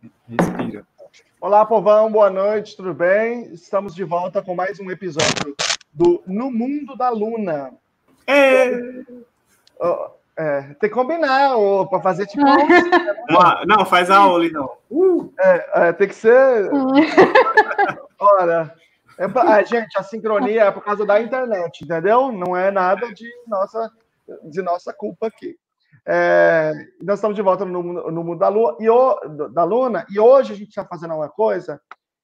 Respira. Olá, povão, boa noite, tudo bem? Estamos de volta com mais um episódio do No Mundo da Luna. É. é tem que combinar para fazer tipo. não, não, faz a Oli, não. Uh. É, é, tem que ser. Olha, é pra... gente, a sincronia é por causa da internet, entendeu? Não é nada de nossa, de nossa culpa aqui. É, nós estamos de volta no, no mundo da, Lua, e o, da Luna, e hoje a gente está fazendo uma coisa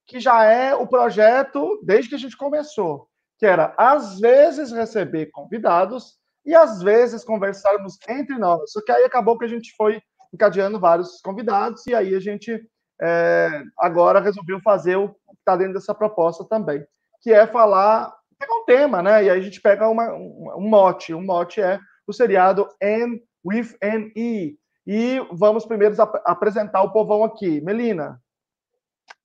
que já é o projeto desde que a gente começou, que era, às vezes, receber convidados e, às vezes, conversarmos entre nós. Só que aí acabou que a gente foi encadeando vários convidados, e aí a gente é, agora resolveu fazer o que está dentro dessa proposta também, que é falar, pegar um tema, né? E aí a gente pega uma, um, um mote. Um mote é o seriado N with an E. E vamos primeiro ap apresentar o povão aqui. Melina.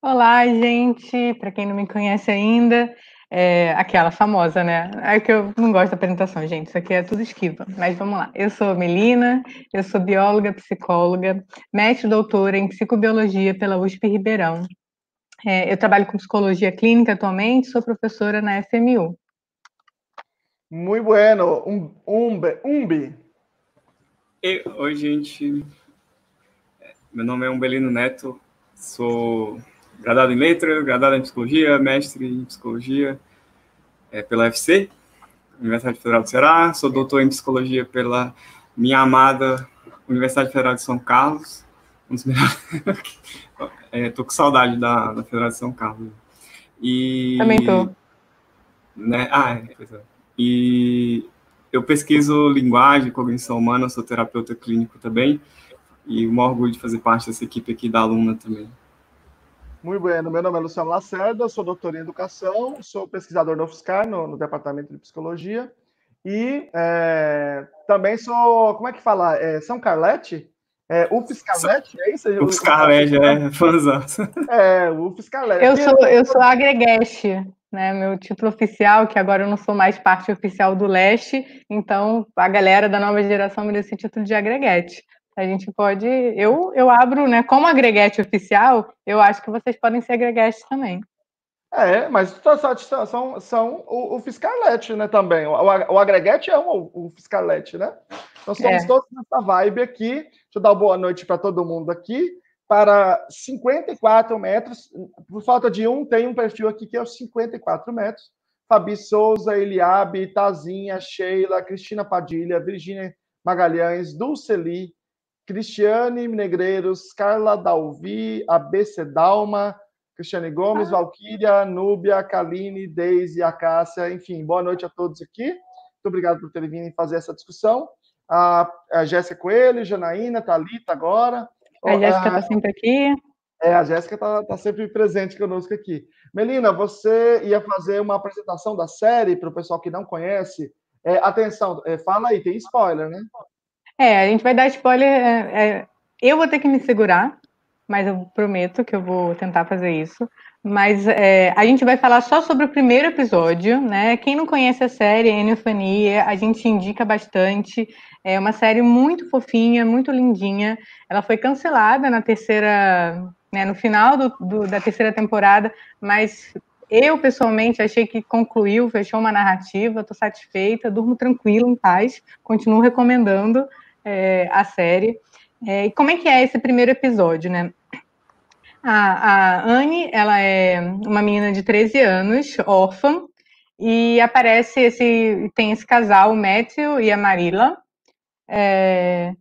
Olá, gente. Para quem não me conhece ainda, é aquela famosa, né? É que eu não gosto da apresentação, gente. Isso aqui é tudo esquiva. Mas vamos lá. Eu sou Melina, eu sou bióloga, psicóloga, mestre doutora em psicobiologia pela USP Ribeirão. É, eu trabalho com psicologia clínica atualmente, sou professora na FMU. Muito bueno. Um, umbe, umbi. E, oi, gente. Meu nome é Umbelino Neto, sou graduado em letra, graduado em psicologia, mestre em psicologia é, pela UFC, Universidade Federal do Ceará, sou doutor em psicologia pela minha amada Universidade Federal de São Carlos, é, tô com saudade da, da Federal de São Carlos. E, Também tô. Né? Ah, é, pois é. E eu pesquiso linguagem, cognição humana, sou terapeuta clínico também, e um orgulho de fazer parte dessa equipe aqui da aluna também. Muito bem, meu nome é Luciano Lacerda, sou doutor em educação, sou pesquisador no UFSCar, no, no Departamento de Psicologia, e é, também sou, como é que fala? É, São Carlete? É, UFSCarlete, é isso? UFSCarlete, é, fãzão. É, UFSCarlete. Eu sou, eu sou agregueste né, meu título oficial, que agora eu não sou mais parte oficial do Leste, então a galera da nova geração me deu esse título de agreguete. A gente pode, eu, eu abro, né, como agreguete oficial, eu acho que vocês podem ser agreguetes também. É, mas são, são, são o, o Fiscalete, né, também. O, o agreguete é o, o Fiscalete, né? Nós somos é. todos nessa vibe aqui. Deixa eu dar uma boa noite para todo mundo aqui para 54 metros. Por falta de um, tem um perfil aqui que é os 54 metros. Fabi Souza, Eliabe, Tazinha, Sheila, Cristina Padilha, Virgínia Magalhães, Dulceli, Cristiane Negreiros, Carla Dalvi, ABC Dalma, Cristiane Gomes, ah. Valquíria, Núbia, Kaline, Deise, Acácia, enfim, boa noite a todos aqui. Muito obrigado por terem vindo fazer essa discussão. A, a Jéssica Coelho, Janaína, Thalita agora. A Jéssica está sempre aqui. É, a Jéssica está tá sempre presente conosco aqui. Melina, você ia fazer uma apresentação da série para o pessoal que não conhece. É, atenção, é, fala aí, tem spoiler, né? É, a gente vai dar spoiler. É, é, eu vou ter que me segurar, mas eu prometo que eu vou tentar fazer isso. Mas é, a gente vai falar só sobre o primeiro episódio, né? Quem não conhece a série Enofania, a gente indica bastante. É uma série muito fofinha, muito lindinha. Ela foi cancelada na terceira, né, no final do, do, da terceira temporada, mas eu pessoalmente achei que concluiu, fechou uma narrativa, estou satisfeita, durmo tranquilo, em paz, continuo recomendando é, a série. É, e como é que é esse primeiro episódio, né? A, a Anne, ela é uma menina de 13 anos, órfã, e aparece esse, tem esse casal, o Matthew e a Marilla, é,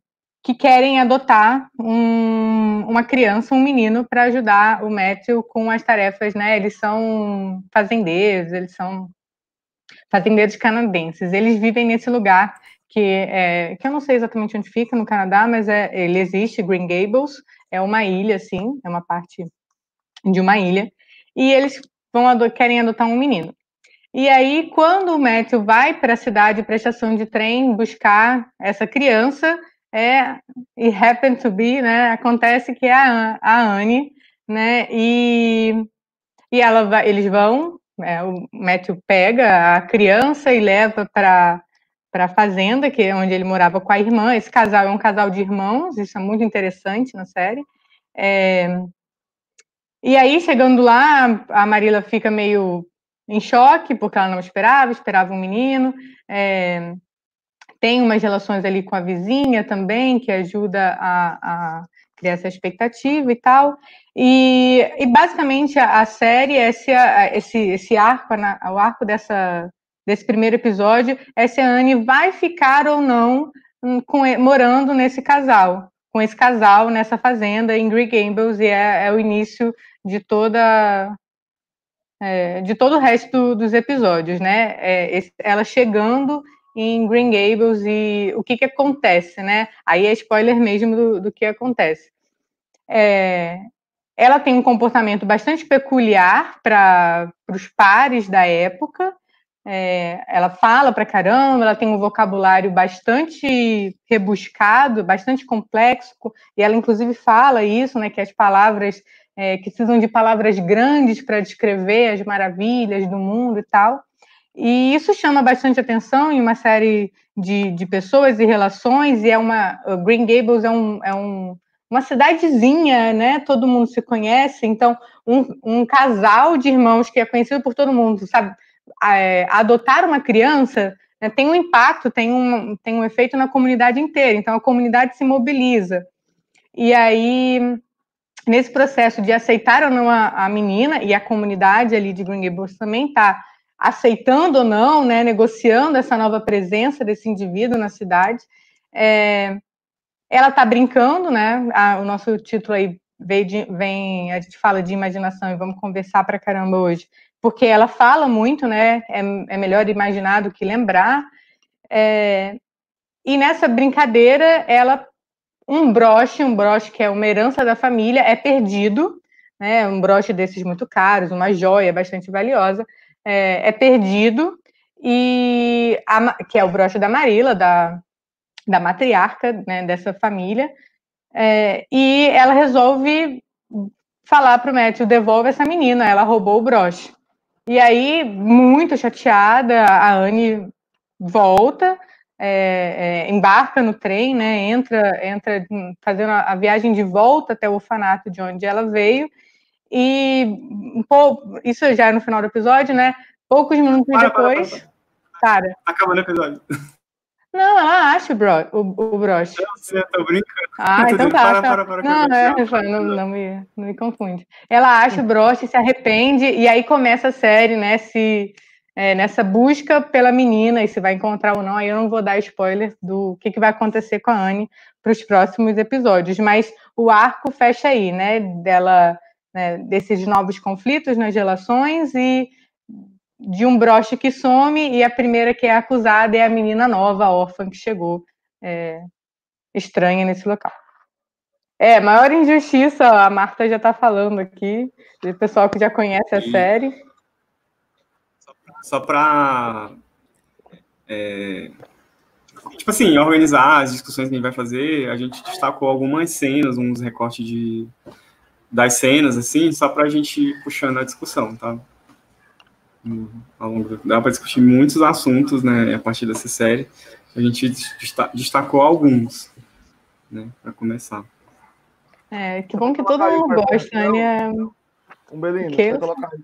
que querem adotar um, uma criança, um menino, para ajudar o Matthew com as tarefas, né? Eles são fazendeiros, eles são fazendeiros canadenses. Eles vivem nesse lugar que, é, que eu não sei exatamente onde fica no Canadá, mas é, ele existe, Green Gables, é uma ilha, assim, é uma parte de uma ilha, e eles vão querem adotar um menino. E aí, quando o Matthew vai para a cidade, para a estação de trem, buscar essa criança, é, e happen to be, né, acontece que é a, a Anne, né, e, e ela vai, eles vão, é, o Matthew pega a criança e leva para para a fazenda, que é onde ele morava com a irmã. Esse casal é um casal de irmãos, isso é muito interessante na série. É, e aí, chegando lá, a Marila fica meio em choque, porque ela não esperava, esperava um menino. É, tem umas relações ali com a vizinha também, que ajuda a, a criar essa expectativa e tal. E, e basicamente a, a série, esse, esse, esse arco, o arco dessa, desse primeiro episódio, é se a Anne vai ficar ou não hum, com, morando nesse casal, com esse casal nessa fazenda em Green Gables, e é, é o início de toda é, de todo o resto dos episódios, né? É, ela chegando em Green Gables e o que, que acontece, né? Aí é spoiler mesmo do, do que acontece. É, ela tem um comportamento bastante peculiar para os pares da época. É, ela fala para caramba, ela tem um vocabulário bastante rebuscado, bastante complexo, e ela inclusive fala isso, né, que as palavras é, que precisam de palavras grandes para descrever as maravilhas do mundo e tal. E isso chama bastante atenção em uma série de, de pessoas e relações, e é uma. Green Gables é, um, é um, uma cidadezinha, né? Todo mundo se conhece, então, um, um casal de irmãos que é conhecido por todo mundo, sabe? É, adotar uma criança né, tem um impacto, tem um, tem um efeito na comunidade inteira, então a comunidade se mobiliza. E aí, nesse processo de aceitar ou não a, a menina, e a comunidade ali de Green Gables também está aceitando ou não, né, negociando essa nova presença desse indivíduo na cidade. É, ela está brincando, né? A, o nosso título aí vem, de, vem, a gente fala de imaginação e vamos conversar para caramba hoje, porque ela fala muito, né? É, é melhor imaginar do que lembrar. É, e nessa brincadeira, ela um broche, um broche que é uma herança da família, é perdido, né? Um broche desses muito caros, uma joia bastante valiosa, é, é perdido, e a, que é o broche da Marila, da, da matriarca né, dessa família, é, e ela resolve falar para o Matthew, devolve essa menina, ela roubou o broche. E aí, muito chateada, a Anne volta, é, é, embarca no trem, né, entra, entra fazendo a, a, viagem de volta até o orfanato de onde ela veio, e pô, isso já é no final do episódio, né? Poucos minutos para, depois. Para, para, cara. Acabando o episódio. Não, ela acha o, bro, o, o broche. Eu tô brincando. Ah, então tá. Para, para, para, não, é, não, não, me, não me confunde. Ela acha o broche, se arrepende, e aí começa a série, né? Se, é, nessa busca pela menina, e se vai encontrar ou não. Aí eu não vou dar spoiler do que, que vai acontecer com a Anne para os próximos episódios. Mas o arco fecha aí, né? Dela né, desses novos conflitos nas relações e de um broche que some e a primeira que é acusada é a menina nova, a órfã que chegou é, estranha nesse local. É, maior injustiça, a Marta já está falando aqui, o pessoal que já conhece a série. Só para é, tipo assim, organizar as discussões que a gente vai fazer, a gente destacou algumas cenas, uns recortes de das cenas, assim, só para a gente ir puxando a discussão, tá? Ao longo do... Dá para discutir muitos assuntos, né, a partir dessa série. A gente destacou alguns, né, para começar. É, que bom que todo mundo gosta, né? Um Belino, vai colocar aí,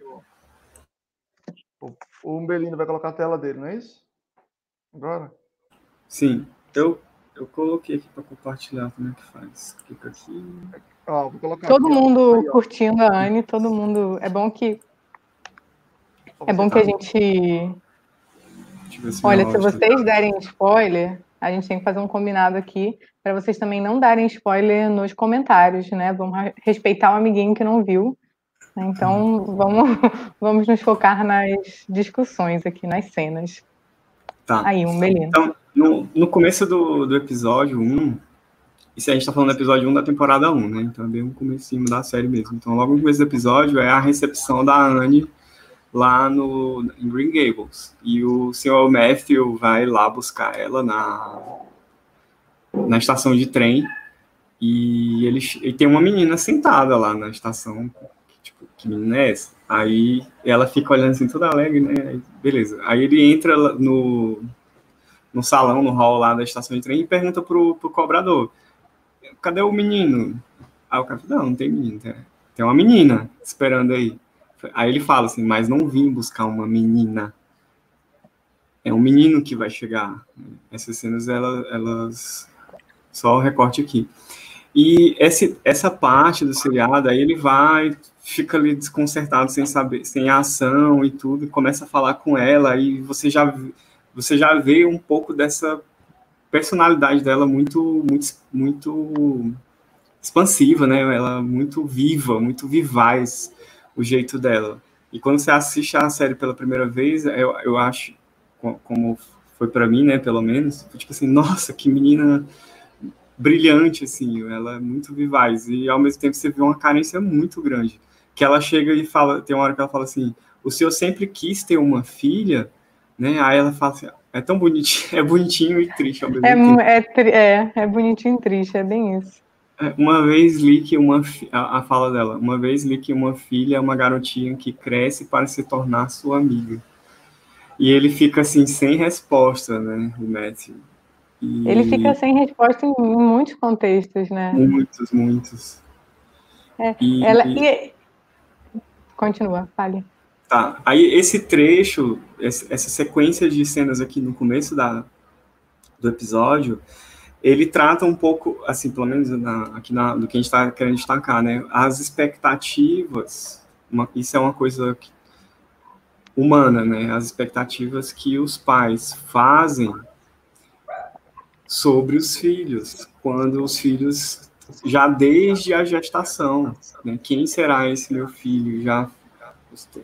o, o Umbelino vai colocar a tela dele, não é isso? Agora? Sim. Eu, eu coloquei aqui para compartilhar como é que faz. Clica aqui. Ó, todo aqui, mundo ó. curtindo a Anne, todo mundo. É bom que. É bom que a gente. Olha, se vocês derem spoiler, a gente tem que fazer um combinado aqui para vocês também não darem spoiler nos comentários, né? Vamos respeitar o amiguinho que não viu. Né? Então, vamos, vamos nos focar nas discussões aqui, nas cenas. Tá. Aí, um belino. Então, no, no começo do, do episódio 1, isso a gente tá falando do episódio 1 da temporada 1, né? Então é bem um comecinho da série mesmo. Então, logo no começo do episódio é a recepção da Anne lá no, em Green Gables. E o senhor Matthew vai lá buscar ela na, na estação de trem. E ele, e tem uma menina sentada lá na estação. Tipo, é essa? Aí ela fica olhando assim, toda alegre, né? Beleza. Aí ele entra no, no salão, no hall lá da estação de trem e pergunta pro, pro cobrador cadê o menino? Aí o cara falou, não, não tem menino. Tá? tem uma menina esperando aí. Aí ele fala assim, mas não vim buscar uma menina. É um menino que vai chegar. Essas cenas, elas, elas só o recorte aqui. E esse, essa parte do seriado, aí ele vai, fica ali desconcertado, sem saber, sem ação e tudo, e começa a falar com ela, e você já, você já vê um pouco dessa personalidade dela muito, muito, muito expansiva, né? Ela muito viva, muito vivaz, o jeito dela. E quando você assiste a série pela primeira vez, eu, eu acho, como foi para mim, né, pelo menos, tipo assim, nossa, que menina brilhante, assim, ela é muito vivaz, e ao mesmo tempo você vê uma carência muito grande, que ela chega e fala, tem uma hora que ela fala assim, o senhor sempre quis ter uma filha, né, aí ela fala assim, é tão bonitinho, é bonitinho e triste ao mesmo é, tempo. É, é, é bonitinho e triste, é bem isso. É, uma vez li que uma, a, a fala dela, uma vez li que uma filha é uma garotinha que cresce para se tornar sua amiga. E ele fica assim, sem resposta, né, o Matthew. E... Ele fica sem resposta em, em, muitos contextos, né? Muitos, muitos. É, e, ela, e... Continua, fale. Tá, aí esse trecho, essa sequência de cenas aqui no começo da, do episódio, ele trata um pouco, assim, pelo menos na, aqui na, do que a gente está querendo destacar, né? As expectativas, uma, isso é uma coisa humana, né? As expectativas que os pais fazem sobre os filhos, quando os filhos já desde a gestação, né? Quem será esse meu filho? Já,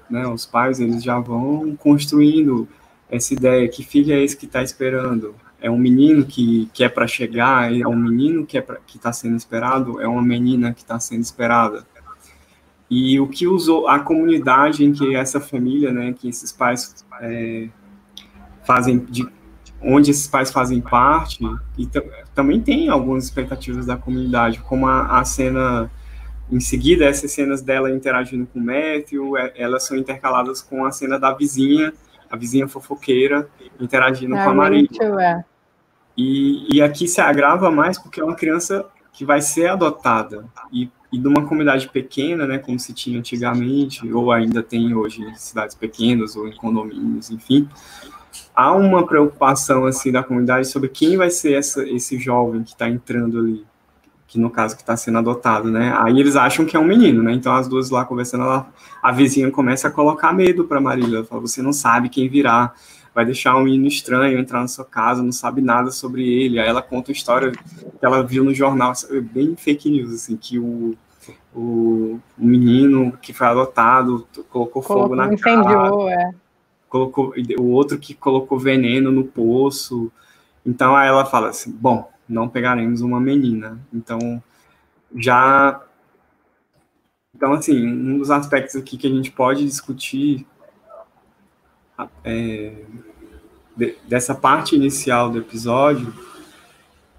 né? Os pais eles já vão construindo essa ideia que filho é esse que está esperando? É um menino que, que é para chegar? É um menino que é está sendo esperado? É uma menina que está sendo esperada? E o que usou a comunidade em que essa família, né, que esses pais é, fazem de onde esses pais fazem parte, e também tem algumas expectativas da comunidade, como a, a, cena, em seguida, essas cenas dela interagindo com o Matthew, é, elas são intercaladas com a cena da vizinha, a vizinha fofoqueira, interagindo é, com a Maria. É. E, e aqui se agrava mais porque é uma criança que vai ser adotada, e, e numa comunidade pequena, né, como se tinha antigamente, ou ainda tem hoje em cidades pequenas, ou em condomínios, enfim, há uma preocupação assim da comunidade sobre quem vai ser essa, esse jovem que está entrando ali, que no caso que está sendo adotado, né? Aí eles acham que é um menino, né? Então as duas lá conversando, ela, a vizinha começa a colocar medo para Marília, ela fala: você não sabe quem virá, vai deixar um menino estranho entrar na sua casa, não sabe nada sobre ele. Aí ela conta a história que ela viu no jornal, bem fake news, assim, que o o, menino que foi adotado colocou, colocou fogo na casa. É colocou o outro que colocou veneno no poço. Então aí ela fala assim: bom, não pegaremos uma menina. Então já então assim um dos aspectos aqui que a gente pode discutir é, de, dessa parte inicial do episódio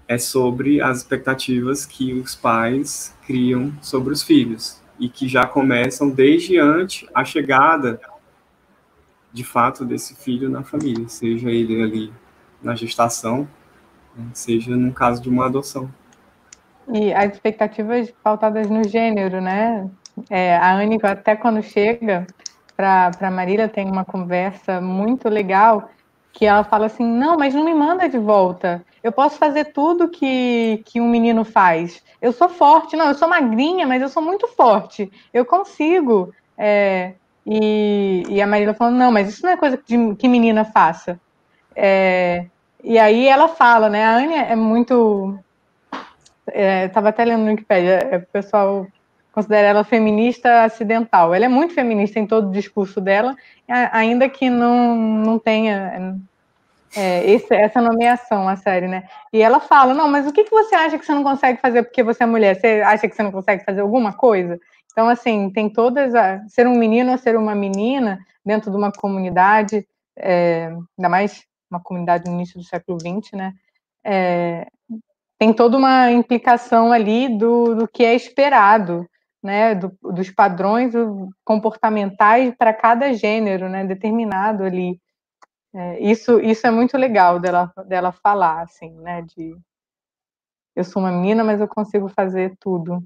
é sobre as expectativas que os pais criam sobre os filhos e que já começam desde antes a chegada de fato desse filho na família, seja ele ali na gestação, né, seja no caso de uma adoção. E as expectativas pautadas no gênero, né? É, a Anne, até quando chega para Marília, tem uma conversa muito legal que ela fala assim: não, mas não me manda de volta. Eu posso fazer tudo que, que um menino faz. Eu sou forte, não, eu sou magrinha, mas eu sou muito forte. Eu consigo. É, e, e a Marília falou, não, mas isso não é coisa que menina faça. É, e aí ela fala, né? A Anya é muito. Estava é, até lendo no Wikipedia, é, o pessoal considera ela feminista acidental. Ela é muito feminista em todo o discurso dela, ainda que não, não tenha é, esse, essa nomeação, a série, né? E ela fala, não, mas o que, que você acha que você não consegue fazer porque você é mulher? Você acha que você não consegue fazer alguma coisa? Então, assim, tem todas. A, ser um menino ou ser uma menina dentro de uma comunidade, é, ainda mais uma comunidade no início do século XX, né? É, tem toda uma implicação ali do, do que é esperado, né? Do, dos padrões comportamentais para cada gênero, né? Determinado ali. É, isso, isso é muito legal dela, dela falar, assim, né? De eu sou uma menina, mas eu consigo fazer tudo.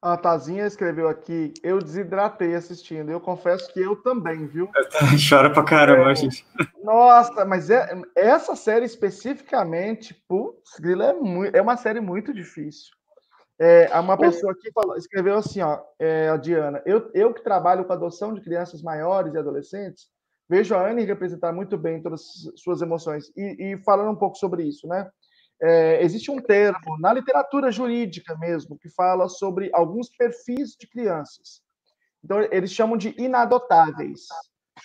A Tazinha escreveu aqui, eu desidratei assistindo. Eu confesso que eu também, viu? Chora pra caramba, é, gente. Nossa, mas é, essa série especificamente, putz, é, muito, é uma série muito difícil. É, uma pessoa aqui falou, escreveu assim, ó, é, a Diana, eu, eu que trabalho com adoção de crianças maiores e adolescentes, vejo a Anne representar muito bem todas as suas emoções. E, e falando um pouco sobre isso, né? É, existe um termo na literatura jurídica mesmo que fala sobre alguns perfis de crianças. Então, eles chamam de inadotáveis,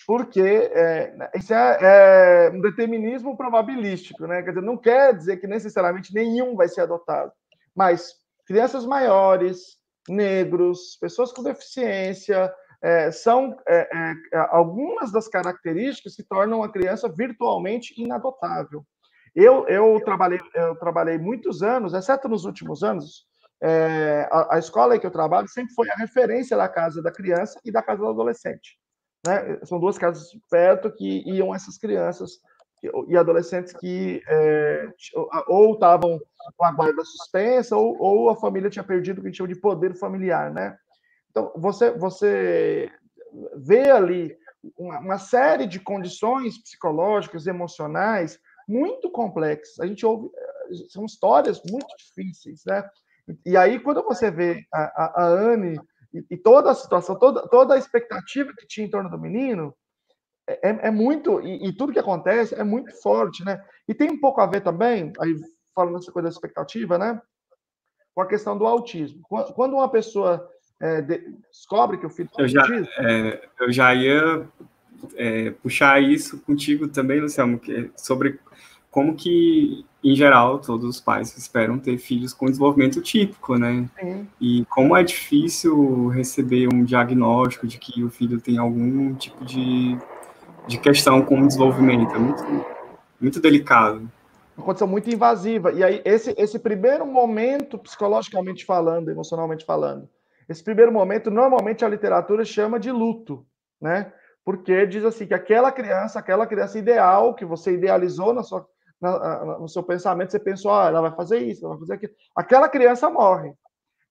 porque é, isso é, é, um determinismo probabilístico, né? Quer dizer, não quer dizer que necessariamente nenhum vai ser adotado, mas crianças maiores, negros, pessoas com deficiência, é, são é, é, algumas das características que tornam a criança virtualmente inadotável. Eu, eu, trabalhei, eu trabalhei muitos anos, exceto nos últimos anos, é, a, a, escola em que eu trabalho sempre foi a referência da casa da criança e da casa do adolescente. Né? São duas casas perto que iam essas crianças e adolescentes que é, ou estavam com a guarda suspensa ou, ou, a família tinha perdido o que a gente chama de poder familiar, né? Então, você, você vê ali uma, uma série de condições psicológicas, emocionais, muito complexos. A gente ouve, eh, são histórias muito difíceis, né? E aí, quando você vê a, a, a Anne e, e, toda a situação, toda, toda a expectativa que tinha em torno do menino, é, é, é muito, e, e, tudo que acontece é muito forte, né? E tem um pouco a ver também, aí falando essa coisa da expectativa, né? Com a questão do autismo. Quando uma pessoa é, de, descobre que o filho eu. Já, é, eu já ia é, puxar isso contigo também, Luciano, que é sobre como que, em geral, todos os pais esperam ter filhos com desenvolvimento típico, né? E como é difícil receber um diagnóstico de que o filho tem algum tipo de, de questão com o desenvolvimento. É muito, muito delicado. Uma condição muito invasiva. E aí, esse, esse primeiro momento, psicologicamente falando, emocionalmente falando, esse primeiro momento, normalmente a literatura chama de luto, né? Porque diz assim que aquela criança, aquela criança ideal que você idealizou na sua na, no seu pensamento, você pensou, ah, ela vai fazer isso, ela vai fazer aquilo. Aquela criança morre.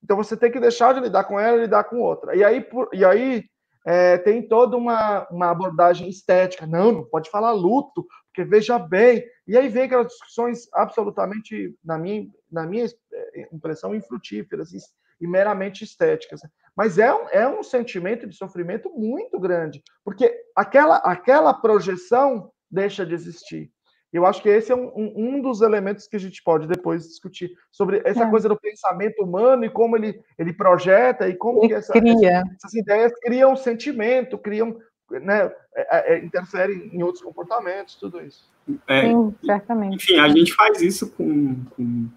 Então você tem que deixar de lidar com ela e lidar com outra. E aí, por, e aí é, tem toda uma, uma abordagem estética. Não, não pode falar luto, porque veja bem. E aí vem aquelas discussões absolutamente, na minha, na minha é, impressão, infrutíferas e, meramente estéticas. Mas é um, é um sentimento de sofrimento muito grande, porque aquela, aquela projeção deixa de existir. Eu acho que esse é um, um, um, dos elementos que a gente pode depois discutir sobre essa é. coisa do pensamento humano e como ele, ele projeta e como que essa, essa, essas ideias criam sentimento, criam, né, é, é, é, interferem em outros comportamentos, tudo isso. É, Sim, certamente. Enfim, a gente faz isso com, com,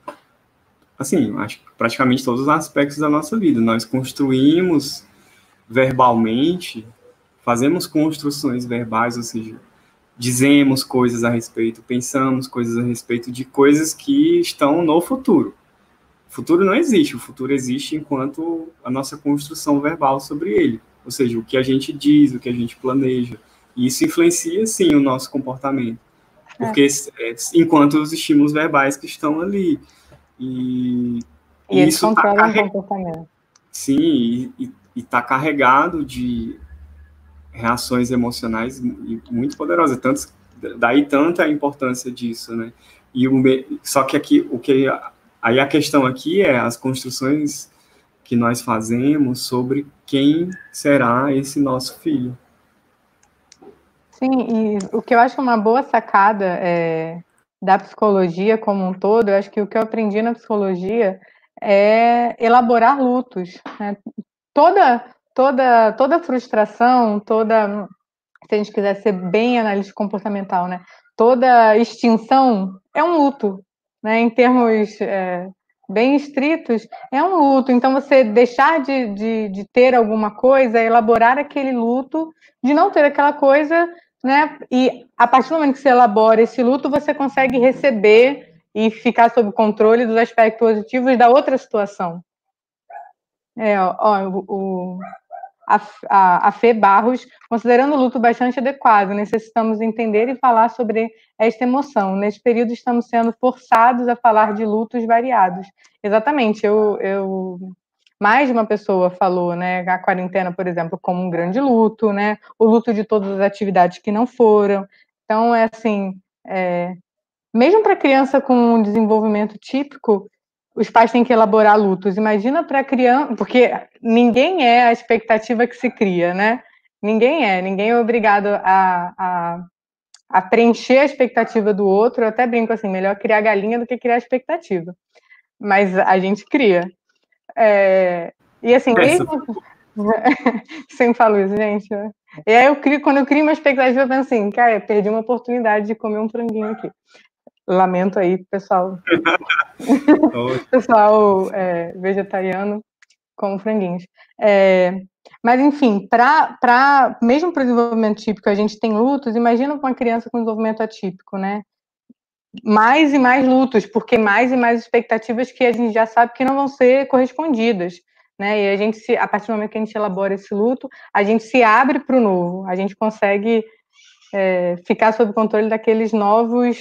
assim, acho praticamente todos os aspectos da nossa vida. Nós construímos verbalmente, fazemos construções verbais, ou seja, dizemos coisas a respeito, pensamos coisas a respeito de coisas que estão no futuro. O futuro não existe, o futuro existe enquanto a nossa construção verbal sobre ele, ou seja, o que a gente diz, o que a gente planeja. E isso influencia, sim, o nosso comportamento, porque é. É, enquanto os estímulos verbais que estão ali. E, e isso está carreg... comportamento. Sim, e está carregado de reações emocionais muito poderosas, tanto, daí tanta a importância disso, né? E o, só que aqui, o que aí a questão aqui é as construções que nós fazemos sobre quem será esse nosso filho. Sim, e o que eu acho uma boa sacada é, da psicologia como um todo, eu acho que o que eu aprendi na psicologia é elaborar lutos. Né? Toda toda, toda frustração, toda, se a gente quiser ser bem analista comportamental, né? Toda extinção é um luto, né? Em termos é, bem estritos, é um luto. Então, você deixar de, de, de ter alguma coisa, elaborar aquele luto, de não ter aquela coisa, né? E a partir do momento que você elabora esse luto, você consegue receber e ficar sob controle dos aspectos positivos da outra situação. É, ó, o, a, a, a Fê Barros, considerando o luto bastante adequado, necessitamos entender e falar sobre esta emoção. Neste período, estamos sendo forçados a falar de lutos variados. Exatamente, eu, eu mais de uma pessoa falou, né, a quarentena, por exemplo, como um grande luto, né, o luto de todas as atividades que não foram. Então, é assim, é, mesmo para criança com um desenvolvimento típico, os pais têm que elaborar lutos. Imagina para criança, porque ninguém é a expectativa que se cria, né? Ninguém é, ninguém é obrigado a, a, a preencher a expectativa do outro. Eu até brinco assim, melhor criar galinha do que criar expectativa. Mas a gente cria. É, e assim, mesmo... Sempre falo isso, gente. E aí eu crio, quando eu crio uma expectativa, eu penso assim, cara, perdi uma oportunidade de comer um franguinho aqui. Lamento aí, pessoal. pessoal é, vegetariano com franguinhos. É, mas, enfim, para mesmo para o desenvolvimento típico, a gente tem lutos. Imagina uma criança com desenvolvimento atípico, né? Mais e mais lutos, porque mais e mais expectativas que a gente já sabe que não vão ser correspondidas. Né? E a gente, se, a partir do momento que a gente elabora esse luto, a gente se abre para o novo, a gente consegue é, ficar sob controle daqueles novos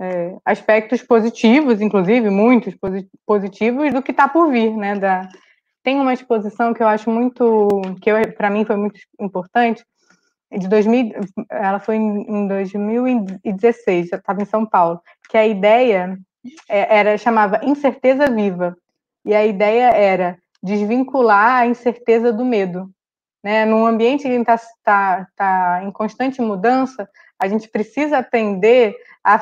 é, aspectos positivos, inclusive, muitos positivos, do que está por vir, né? Da... Tem uma exposição que eu acho muito, que para mim foi muito importante, de 2000, ela foi em 2016, eu estava em São Paulo, que a ideia é, era chamava Incerteza Viva, e a ideia era desvincular a incerteza do medo. Né? Num ambiente que está tá, tá em constante mudança, a gente precisa aprender a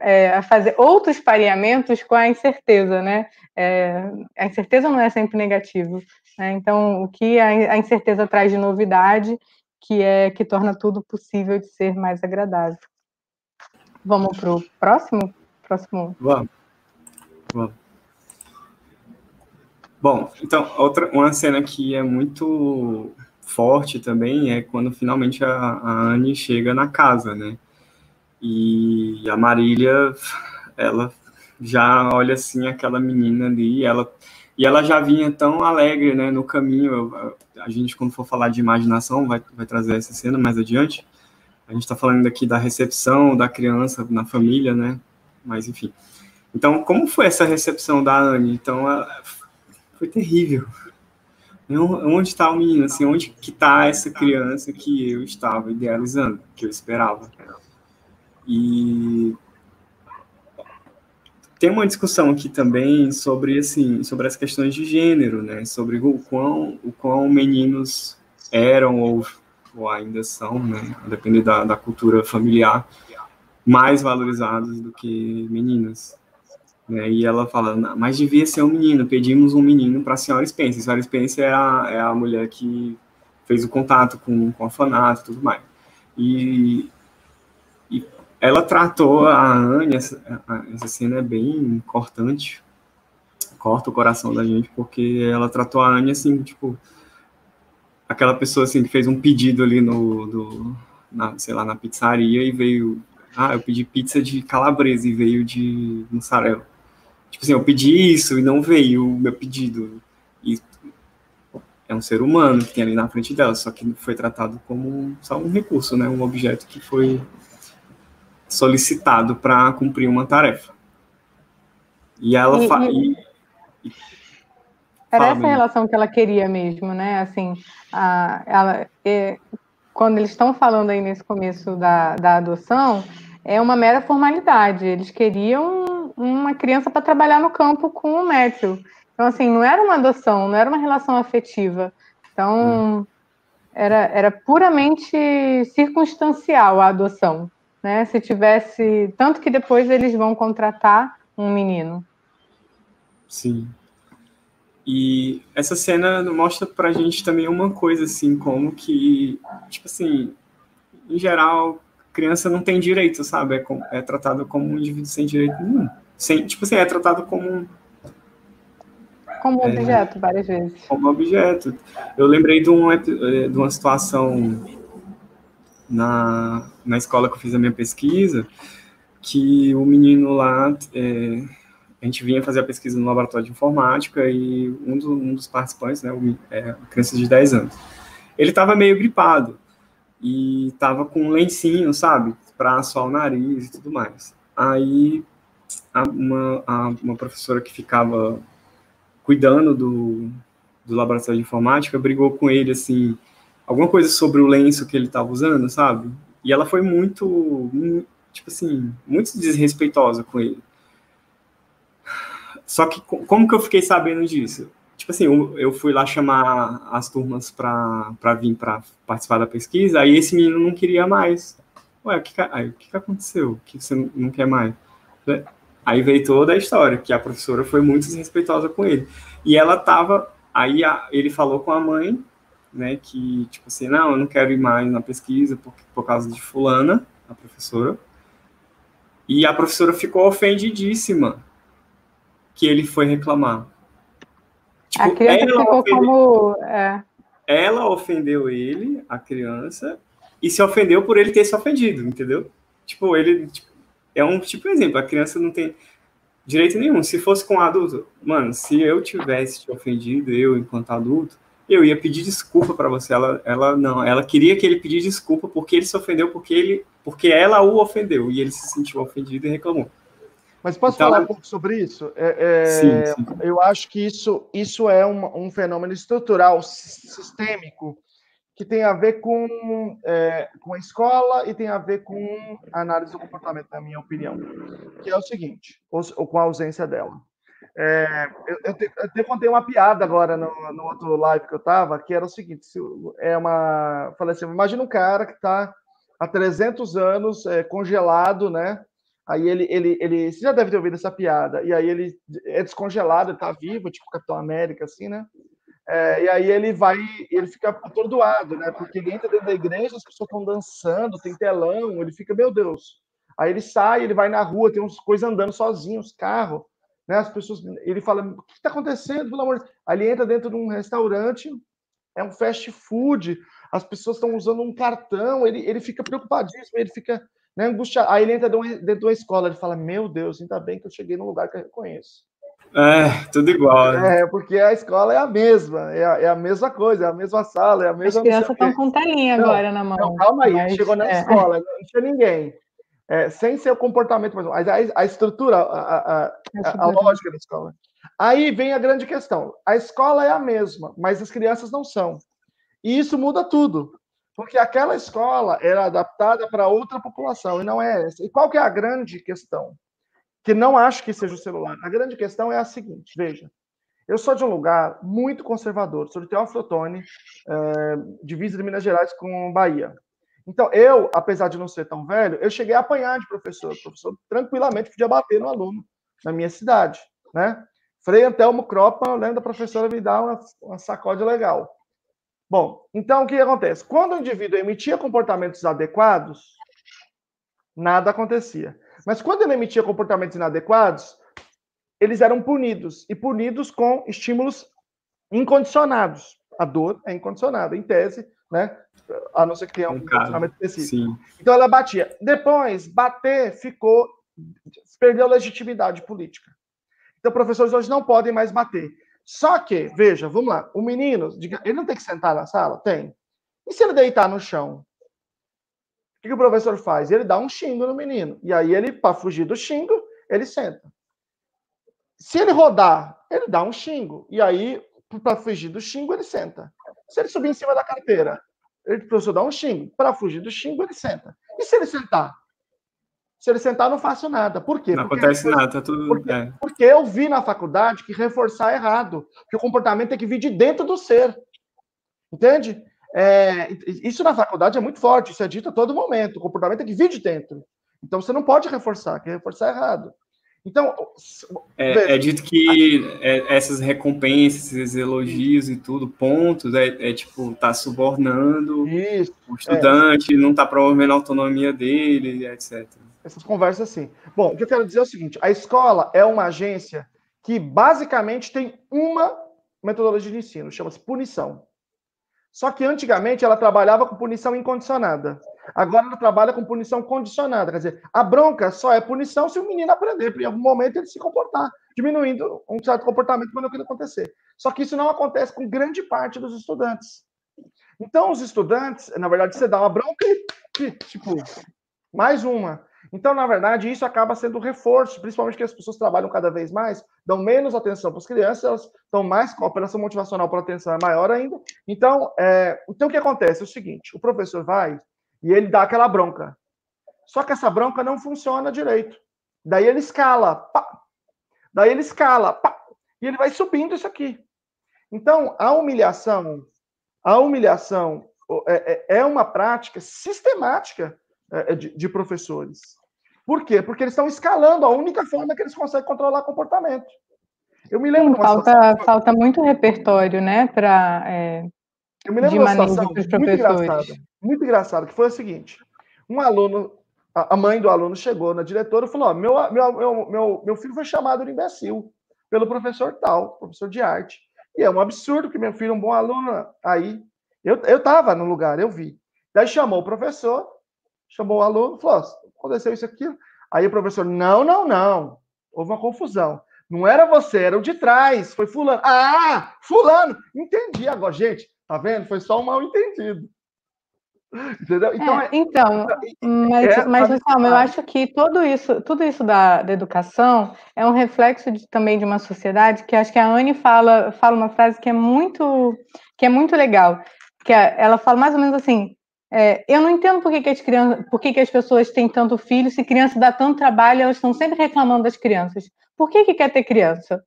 é, a fazer outros pareamentos com a incerteza, né? É, a incerteza não é sempre negativo, né? Então, o que a, a, incerteza traz de novidade, que é que torna tudo possível de ser mais agradável. Vamos para o próximo? Próximo. Vamos. Vamos. Bom, então, outra, uma cena que é muito forte também é quando finalmente a, a Anne chega na casa, né? E a Marília, ela já olha assim aquela menina ali, ela e ela já vinha tão alegre, né, no caminho. A gente quando for falar de imaginação vai, vai trazer essa cena mais adiante. A gente está falando aqui da recepção da criança na família, né? Mas enfim. Então, como foi essa recepção da Anne? Então, ela, foi terrível. Onde está o menino? Assim, onde que está essa criança que eu estava idealizando, que eu esperava? E tem uma discussão aqui também sobre assim sobre as questões de gênero, né? Sobre o quão o quão meninos eram ou, ou ainda são, né? Depende da, da cultura familiar, mais valorizados do que meninas. Né? E ela fala, mas devia ser um menino. Pedimos um menino para a senhora Spencer. A senhora Spencer é a, é a mulher que fez o contato com, com a orfanato e tudo mais. E ela tratou a Anne, essa, essa cena é bem cortante, corta o coração da gente, porque ela tratou a Anne assim, tipo, aquela pessoa assim que fez um pedido ali no, do, na, sei lá, na pizzaria e veio, ah, eu pedi pizza de calabresa e veio de mussarela. Tipo assim, eu pedi isso e não veio o meu pedido. E é um ser humano que tem ali na frente dela, só que foi tratado como só um recurso, né, um objeto que foi solicitado para cumprir uma tarefa. E ela e, fa... e... Era essa mesmo. relação que ela queria mesmo, né? Assim, a, ela, é, quando eles estão falando aí nesse começo da, da adoção, é uma mera formalidade. Eles queriam uma criança para trabalhar no campo com o Matthew. Então, assim, não era uma adoção, não era uma relação afetiva. Então, hum. era, era puramente circunstancial a adoção né? Se tivesse. Tanto que depois eles vão contratar um menino. Sim. E essa cena mostra pra gente também uma coisa, assim, como que, tipo assim, em geral, criança não tem direito, sabe? É, é tratado como um indivíduo sem direito nenhum. Sem, tipo assim, é tratado como como é, objeto, várias vezes. Como objeto. Eu lembrei de, um, de uma situação na, na escola que eu fiz a minha pesquisa, que o menino lá, é, a gente vinha fazer a pesquisa no laboratório de informática e um, do, um dos participantes, né, o, é, criança de 10 anos, ele estava meio gripado e estava com um lencinho, sabe, para assoar o nariz e tudo mais. Aí a, uma, a, uma professora que ficava cuidando do, do laboratório de informática brigou com ele, assim, alguma coisa sobre o lenço que ele estava usando, sabe? E ela foi muito, tipo assim, muito desrespeitosa com ele. Só que como que eu fiquei sabendo disso? Tipo assim, eu fui lá chamar as turmas para vir para participar da pesquisa, aí esse menino não queria mais. Ué, o que, que, que aconteceu? O que você não quer mais? Aí veio toda a história, que a professora foi muito desrespeitosa com ele. E ela tava, aí a, ele falou com a mãe, né, que, tipo assim, não, eu não quero ir mais na pesquisa por, por causa de fulana, a professora. E a professora ficou ofendidíssima que ele foi reclamar. Tipo, a criança ficou ofendeu, como... É. Ela ofendeu ele, a criança, e se ofendeu por ele ter se ofendido, entendeu? Tipo, ele... Tipo, é um tipo de exemplo, a criança não tem direito nenhum. Se fosse com um adulto, mano, se eu tivesse te ofendido, eu enquanto adulto, eu ia pedir desculpa para você. Ela, ela não, ela queria que ele pedisse desculpa porque ele se ofendeu, porque ele, porque ela o ofendeu e ele se sentiu ofendido e reclamou. Mas posso então, falar um pouco sobre isso? É, é, sim, sim. Eu acho que isso, isso é um, um fenômeno estrutural, sistêmico, que tem a ver com, é, com a escola e tem a ver com a análise do comportamento, na minha opinião. Que é o seguinte, ou, ou com a ausência dela. É, eu, eu, te, eu, te, contei uma piada agora no, no outro live que eu estava, que era o seguinte: é uma. Falei assim, imagina um cara que está há 300 anos é, congelado, né? Aí ele, ele, ele. Você já deve ter ouvido essa piada. E aí ele é descongelado, está vivo, tipo Capitão América, assim, né? É, e aí ele vai, ele fica atordoado, né? Porque ele entra dentro da igreja, as pessoas estão dançando, tem telão, ele fica, meu Deus. Aí ele sai, ele vai na rua, tem uns coisas andando sozinhos, carro, né? As pessoas, ele fala, o que está acontecendo, pelo amor? Aí ele entra dentro de um restaurante, é um fast food, as pessoas estão usando um cartão, ele, ele fica preocupadíssimo, ele fica né, angustiado. Aí ele entra dentro de uma escola, ele fala, meu Deus, ainda bem que eu cheguei num lugar que eu reconheço. É, tudo igual. Né? É, porque a escola é a mesma, é a, é a mesma coisa, é a mesma sala, é a mesma. As crianças estão com telinha agora na mão. Não, calma aí, mas, chegou na é. escola, não tinha ninguém. É, sem ser o comportamento, mas a, a estrutura, a, a, a, a lógica da escola. Aí vem a grande questão. A escola é a mesma, mas as crianças não são. E isso muda tudo. Porque aquela escola era adaptada para outra população e não é essa. E qual que é a grande questão? que não acho que seja o celular. A grande questão é a seguinte: veja, eu sou de um lugar muito conservador, sou de Teófilo Otoni, é, divisa de Minas Gerais com Bahia. Então, eu, apesar de não ser tão velho, eu cheguei a apanhar de professor. O professor tranquilamente podia bater no aluno na minha cidade, né? Frei Antelmo Cropa, lembro da professora me dar uma, uma sacode legal. Bom, então o que acontece? Quando o indivíduo emitia comportamentos adequados, nada acontecia. Mas quando ele emitia comportamentos inadequados, eles eram punidos, e punidos com estímulos incondicionados. A dor é incondicionada, em tese, né? A não ser que tenha um condicionamento específico. Sim. Então ela batia. Depois, bater ficou. perdeu legitimidade política. Então, professores hoje não podem mais bater. Só que, veja, vamos lá, o menino, ele não tem que sentar na sala? Tem. E se ele deitar no chão? que, que o professor faz? Ele dá um xingo no menino. E aí ele, para fugir do xingo, ele senta. Se ele rodar, ele dá um xingo. E aí, para fugir do xingo, ele senta. Se ele subir em cima da carteira, ele, o professor dá um xingo. Para fugir do xingo, ele senta. E se ele sentar? Se ele sentar, eu não faço nada. Por quê? Não porque acontece nada, tá tudo. Porque, é. porque eu vi na faculdade que reforçar é errado. Que o comportamento tem que vir de dentro do ser. Entende? É, isso na faculdade é muito forte, isso é dito a todo momento. O comportamento tem que vir de dentro. Então você não pode reforçar, que reforçar é errado. Então. É, é dito que é, essas recompensas, esses elogios e tudo, pontos, é, é tipo, tá subornando Isso, o estudante, é. não tá promovendo a autonomia dele, etc. Essas conversas assim. Bom, o que eu quero dizer é o seguinte: a escola é uma agência que basicamente tem uma metodologia de ensino, chama-se punição. Só que antigamente ela trabalhava com punição incondicionada. Agora ela trabalha com punição condicionada. Quer dizer, a bronca só é punição se o menino aprender, porque em algum momento ele se comportar, diminuindo um certo comportamento quando aquilo acontecer. Só que isso não acontece com grande parte dos estudantes. Então, os estudantes, na verdade, você dá uma bronca e, tipo, mais uma. Então, na verdade, isso acaba sendo reforço, principalmente que as pessoas trabalham cada vez mais, dão menos atenção para as crianças, elas estão mais com a operação motivacional para atenção é maior ainda. Então, é, então, o que acontece é o seguinte: o professor vai e ele dá aquela bronca. Só que essa bronca não funciona direito. Daí ele escala, pá. daí ele escala, pá. e ele vai subindo isso aqui. Então, a humilhação, a humilhação é, é, é uma prática sistemática é, de, de professores. Por quê? Porque eles estão escalando a única forma que eles conseguem controlar comportamento. Eu me lembro Sim, falta, situação... falta muito repertório, né, para é, eu me lembro de uma situação muito engraçada, muito engraçada, que foi o seguinte: um aluno, a mãe do aluno chegou na diretora e falou: meu, meu, meu, meu, meu filho foi chamado de imbecil pelo professor tal, professor de arte. E é um absurdo que meu filho é um bom aluno. Aí, eu estava no lugar, eu vi. Daí chamou o professor, chamou o aluno, falou: aconteceu isso aqui. Aí o professor: não, não, não. Houve uma confusão. Não era você, era o de trás, foi fulano. Ah, fulano! Entendi agora, gente. Tá vendo? Foi só um mal entendido. Entendeu? Então, é, então mas, é, mas Luciano, eu acho que tudo isso, tudo isso da, da educação é um reflexo de, também de uma sociedade que acho que a Anne fala, fala uma frase que é muito que é muito legal, que é, ela fala mais ou menos assim, é, eu não entendo por que, que as crianças, por que, que as pessoas têm tanto filho, se criança dá tanto trabalho, elas estão sempre reclamando das crianças. Por que, que quer ter criança?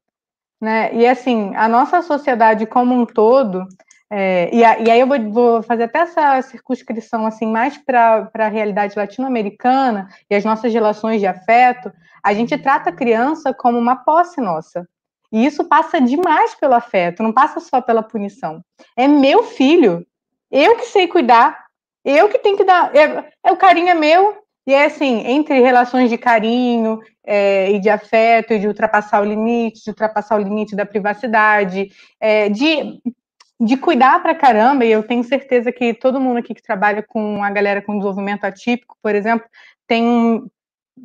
Né? E assim, a nossa sociedade como um todo, é, e, a, e, aí eu vou, vou, fazer até essa circunscrição assim mais para a realidade latino-americana e as nossas relações de afeto, a gente trata a criança como uma posse nossa. E isso passa demais pelo afeto, não passa só pela punição. É meu filho, eu que sei cuidar, eu que tenho que dar. É, é o carinho é meu, e é assim, entre relações de carinho é, e de afeto, e de ultrapassar o limite, de ultrapassar o limite da privacidade, é, de de cuidar para caramba, e eu tenho certeza que todo mundo aqui que trabalha com a galera com desenvolvimento atípico, por exemplo, tem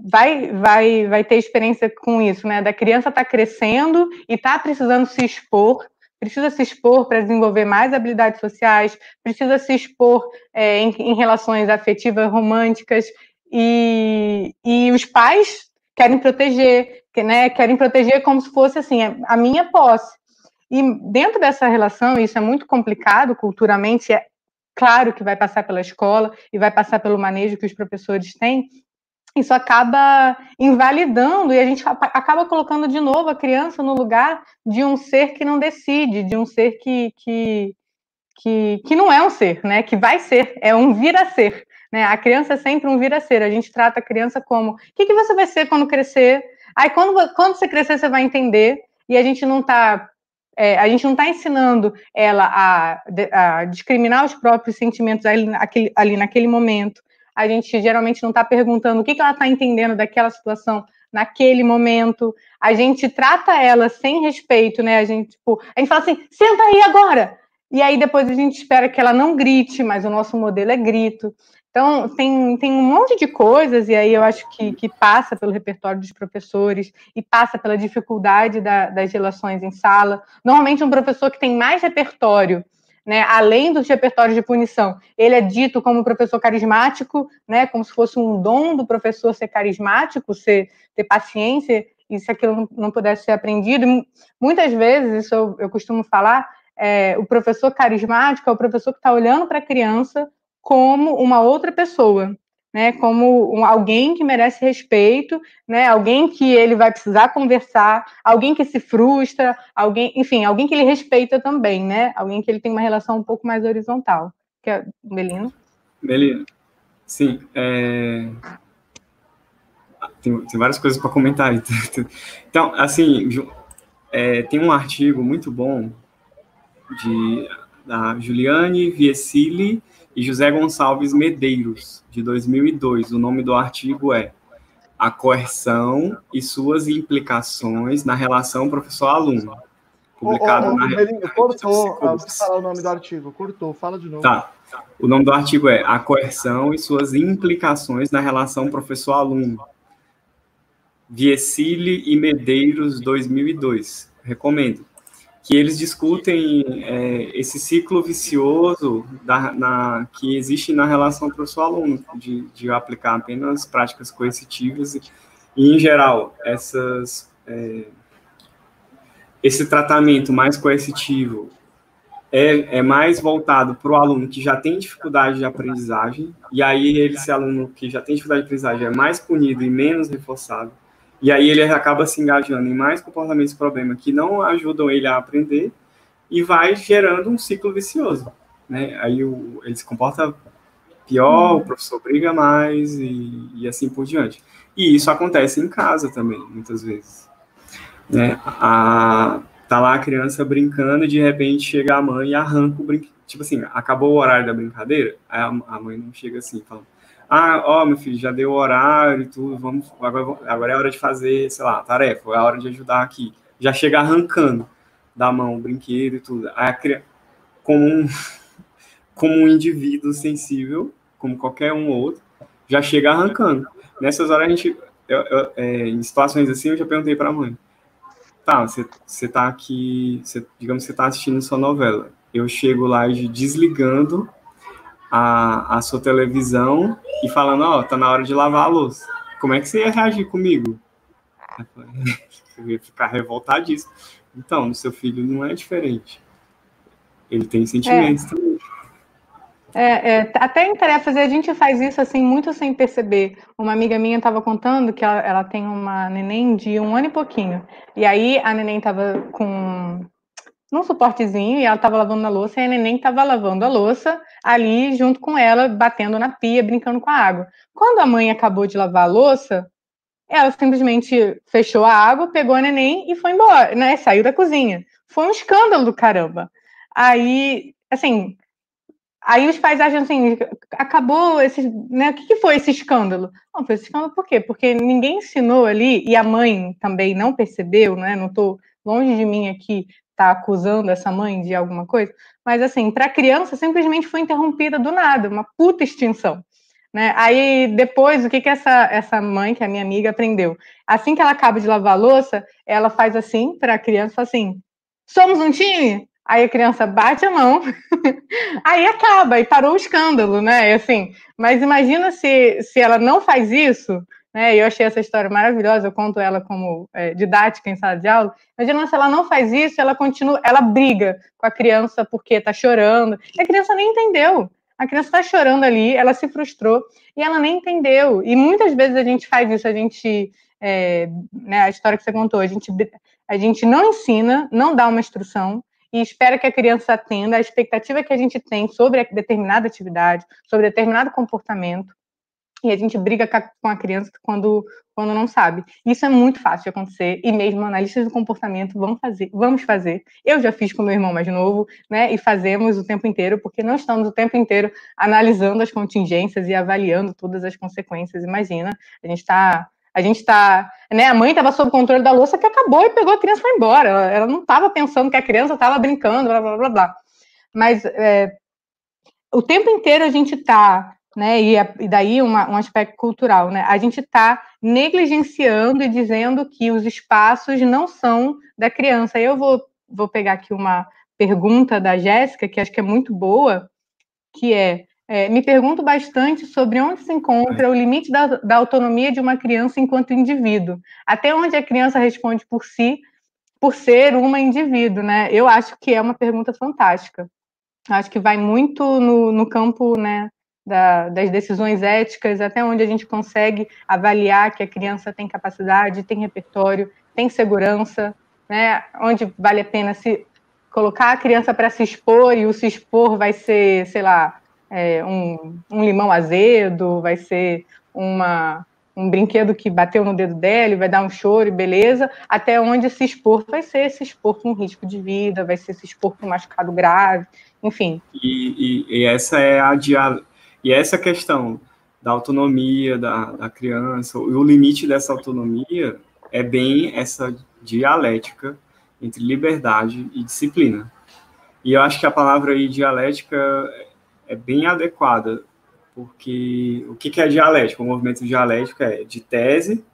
vai vai vai ter experiência com isso, né? Da criança tá crescendo e tá precisando se expor, precisa se expor para desenvolver mais habilidades sociais, precisa se expor é, em, em, relações afetivas românticas e, e os pais querem proteger, né? Querem proteger como se fosse assim a minha posse. E dentro dessa relação, isso é muito complicado culturalmente, é claro que vai passar pela escola e vai passar pelo manejo que os professores têm, isso acaba invalidando e a gente acaba colocando de novo a criança no lugar de um ser que não decide, de um ser que, que, que, que não é um ser, né? Que vai ser, é um vir a ser. Né? A criança é sempre um vir a ser. A gente trata a criança como o que, que você vai ser quando crescer? Aí quando, quando você crescer, você vai entender. E a gente não está é, a gente não está ensinando ela a, a, discriminar os próprios sentimentos ali, naquele, ali naquele momento. A gente geralmente não está perguntando o que, que ela está entendendo daquela situação naquele momento. A gente trata ela sem respeito, né? A gente, tipo, a gente fala assim, senta aí agora. E aí depois a gente espera que ela não grite, mas o nosso modelo é grito. Então, tem, tem um monte de coisas, e aí eu acho que, que passa pelo repertório dos professores e passa pela dificuldade da, das relações em sala. Normalmente, um professor que tem mais repertório, né, além dos repertórios de punição, ele é dito como professor carismático, né, como se fosse um dom do professor ser carismático, ser, ter paciência, e se aquilo não, pudesse ser aprendido. Muitas vezes, isso eu, eu costumo falar, é, o professor carismático é o professor que está olhando para a criança como uma outra pessoa, né, como um, alguém que merece respeito, né, alguém que ele vai precisar conversar, alguém que se frustra, alguém, enfim, alguém que ele respeita também, né, alguém que ele tem uma relação um pouco mais horizontal. Que é sim, é... tem, tem várias coisas para comentar. Então, assim, é, tem um artigo muito bom de da Juliane Viesili e José Gonçalves Medeiros, de 2002. O nome do artigo é A Coerção e Suas Implicações na Relação Professor-Aluno. Publicado ô, ô, na Belinho, cortou, ah, falar o nome do artigo, cortou, fala de novo. Tá. O nome do artigo é A Coerção e Suas Implicações na Relação Professor-Aluno. Viesile e Medeiros, 2002. Recomendo. Que eles discutem é, esse ciclo vicioso da, na, que existe na relação professor-aluno, de, de aplicar apenas práticas coercitivas e, e em geral, essas, é, esse tratamento mais coercitivo é, é mais voltado para o aluno que já tem dificuldade de aprendizagem, e aí esse aluno que já tem dificuldade de aprendizagem é mais punido e menos reforçado, e aí ele acaba se engajando em mais comportamentos de problema que não ajudam ele a aprender, e vai gerando um ciclo vicioso. Né? Aí o, ele se comporta pior, o professor briga mais, e, e assim por diante. E isso acontece em casa também, muitas vezes. Né? A, tá lá a criança brincando e de repente chega a mãe e arranca o brinquedo. Tipo assim, acabou o horário da brincadeira, aí a, a mãe não chega assim, falando, ah, ó, meu filho, já deu o horário e tudo, vamos, agora, agora é hora de fazer, sei lá, tarefa, é hora de ajudar aqui. Já chega arrancando da mão o brinquedo e tudo. Aí a criança, como um, como um indivíduo sensível, como qualquer um outro, já chega arrancando. Nessas horas a gente, eu, eu, é, em situações assim, eu já perguntei para a mãe, tá, você, tá aqui, você, digamos que você tá assistindo sua novela. Eu chego lá desligando a, a sua televisão e falando, ó, oh, tá na hora de lavar a louça. Como é que você ia reagir comigo? Eu ia ficar revoltadíssimo. Então, o seu filho não é diferente. Ele tem sentimentos é. também. É, é, até em tarefas a gente faz isso assim muito sem perceber. Uma amiga minha estava contando que ela, ela, tem uma neném de um ano e pouquinho. E aí a neném estava com um suportezinho e ela estava lavando a louça e a neném estava lavando a louça ali junto com ela, batendo na pia, brincando com a água. Quando a mãe acabou de lavar a louça, ela simplesmente fechou a água, pegou a neném e foi embora, né? Saiu da cozinha. Foi um escândalo do caramba. Aí, assim, Aí os pais acham assim, acabou esse, né? O que, que foi esse escândalo? Não, foi esse escândalo por quê? Porque ninguém ensinou ali, e a mãe também não percebeu, né? Não estou longe de mim aqui tá acusando essa mãe de alguma coisa, mas assim, para a criança simplesmente foi interrompida do nada, uma puta extinção. Né? Aí depois, o que, que essa, essa mãe, que é a minha amiga, aprendeu? Assim que ela acaba de lavar a louça, ela faz assim para a criança, assim: somos um time? Aí a criança bate a mão, aí acaba, e parou o escândalo, né? E assim, mas imagina se, se ela não faz isso, né? Eu achei essa história maravilhosa, eu conto ela como é, didática em sala de aula. Imagina se ela não faz isso, ela continua, ela briga com a criança porque tá chorando. E a criança nem entendeu. A criança está chorando ali, ela se frustrou e ela nem entendeu. E muitas vezes a gente faz isso, a gente, é, né, a história que você contou, a gente, a gente não ensina, não dá uma instrução, e espera que a criança atenda a expectativa que a gente tem sobre determinada atividade, sobre determinado comportamento, e a gente briga com a criança quando, quando não sabe. Isso é muito fácil de acontecer, e mesmo analistas do comportamento vão fazer, vamos fazer. Eu já fiz com meu irmão mais novo, né, e fazemos o tempo inteiro, porque não estamos o tempo inteiro analisando as contingências e avaliando todas as consequências. Imagina, a gente está a gente está, né? A mãe estava sob controle da louça que acabou e pegou a criança e foi embora. Ela, ela não estava pensando que a criança estava brincando, blá blá blá blá. Mas é, o tempo inteiro a gente está, né? E, e daí uma, um aspecto cultural, né? A gente está negligenciando e dizendo que os espaços não são da criança. Eu vou, vou pegar aqui uma pergunta da Jéssica que acho que é muito boa, que é é, me pergunto bastante sobre onde se encontra o limite da, da, autonomia de uma criança enquanto indivíduo. Até onde a criança responde por si, por ser uma indivíduo, né? Eu acho que é uma pergunta fantástica. Acho que vai muito no, no campo, né, da, das decisões éticas, até onde a gente consegue avaliar que a criança tem capacidade, tem repertório, tem segurança, né? Onde vale a pena se colocar a criança para se expor e o se expor vai ser, sei lá, é, um, um, limão azedo, vai ser uma, um brinquedo que bateu no dedo dela, vai dar um choro, beleza, até onde se expor vai ser se expor com risco de vida, vai ser se expor com um machucado grave, enfim. E, e, e essa é a dia... e essa questão da autonomia da, da criança, o limite dessa autonomia é bem essa dialética entre liberdade e disciplina. E eu acho que a palavra aí dialética é bem adequada, porque o que, é dialético? O movimento dialético é de tese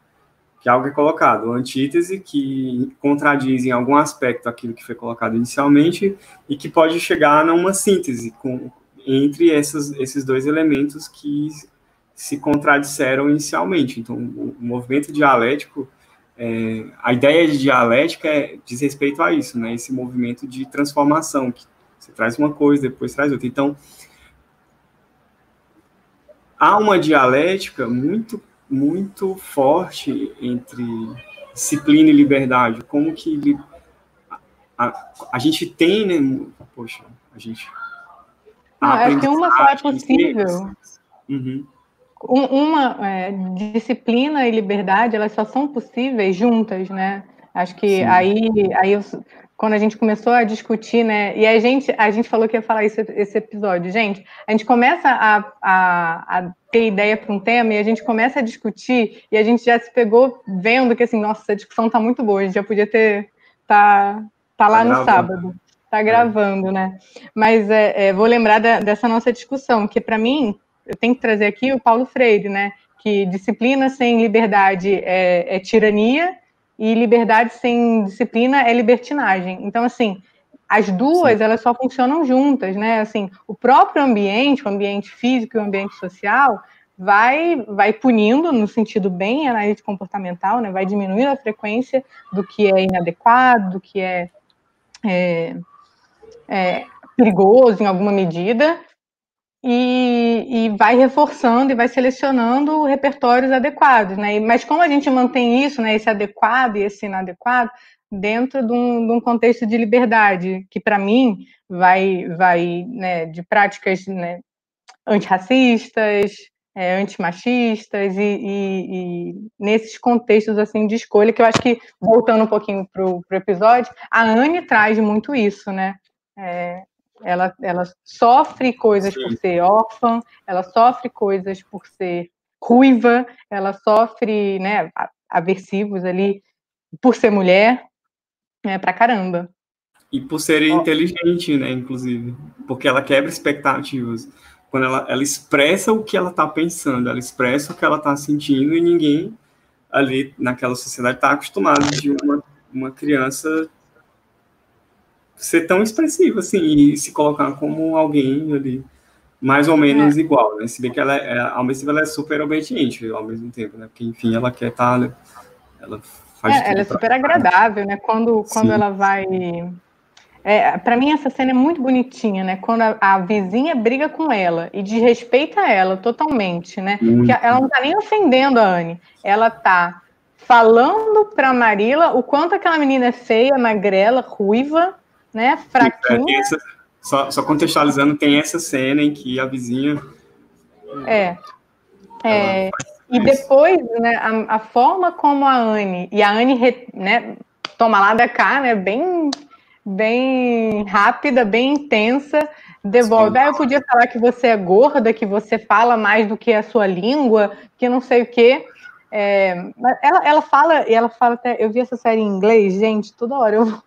que algo é colocado, antítese que contradiz em algum aspecto aquilo que foi colocado inicialmente e que pode chegar numa síntese com, entre essas, esses dois elementos que se contradisseram inicialmente. Então, o, o movimento dialético, é, a ideia de dialética é, diz respeito a isso, né? Esse movimento de transformação, que você traz uma coisa, depois traz outra. Então, há uma dialética muito muito forte entre disciplina e liberdade. Como que a, a, gente tem, né? Poxa, a gente. Não, acho que uma só é possível. Uhum. Uma é, disciplina e liberdade, elas só são possíveis juntas, né? Acho que Sim. aí, aí eu, quando a gente começou a discutir, né? E a gente, a gente falou que ia falar isso esse episódio. Gente, a gente começa a, a, a ter ideia para um tema e a gente começa a discutir e a gente já se pegou vendo que assim, nossa, a discussão tá muito boa, a gente já podia ter tá, tá lá tá no sábado, tá gravando, é. né? Mas é, é, vou lembrar da, dessa nossa discussão, que para mim eu tenho que trazer aqui o Paulo Freire, né? Que disciplina sem liberdade é, é tirania e liberdade sem disciplina é libertinagem. Então, assim, as duas, Sim. elas só funcionam juntas, né? Assim, o próprio ambiente, o ambiente físico e o ambiente social, vai, vai punindo no sentido bem analítico comportamental, né? Vai diminuindo a frequência do que é inadequado, do que é, é, é perigoso em alguma medida, e, e, vai reforçando e vai selecionando repertórios adequados, né? Mas como a gente mantém isso, né, esse adequado e esse inadequado, dentro de um, de um contexto de liberdade, que para mim vai, vai né, de práticas né, antirracistas, é, antimachistas e, e, e, nesses contextos assim de escolha que eu acho que voltando um pouquinho para o episódio, a Anne traz muito isso, né? É, ela, ela sofre coisas Sim. por ser órfã, ela sofre coisas por ser ruiva, ela sofre né, aversivos ali por ser mulher, é pra caramba. E por ser oh. inteligente, né, inclusive, porque ela quebra expectativas. Quando ela, ela expressa o que ela está pensando, ela expressa o que ela está sentindo e ninguém ali naquela sociedade está acostumado de uma, uma criança ser tão expressiva, assim, e se colocar como alguém ali, mais ou menos é. igual, né? Se bem que ela é, ao mesmo tempo, ela é super obediente ao mesmo tempo, né? Porque, enfim, ela quer estar, ela faz é, ela é super agradável, né? Quando, quando ela vai... É, para mim, essa cena é muito bonitinha, né? Quando a, a, vizinha briga com ela e desrespeita ela totalmente, né? Que ela não tá nem ofendendo a Anne. Ela tá falando pra Marila o quanto aquela menina é feia, magrela, ruiva, né? Fraquinha. Essa, só, só, contextualizando, tem essa cena em que a vizinha. É. é e depois, né, a, a, forma como a Anne, e a Anne né, toma lá da cá, né, bem, bem rápida, bem intensa, devolve. Ah, eu podia falar que você é gorda, que você fala mais do que a sua língua, que não sei o quê. É, ela, ela fala, ela fala até. Eu vi essa série em inglês, gente, toda hora eu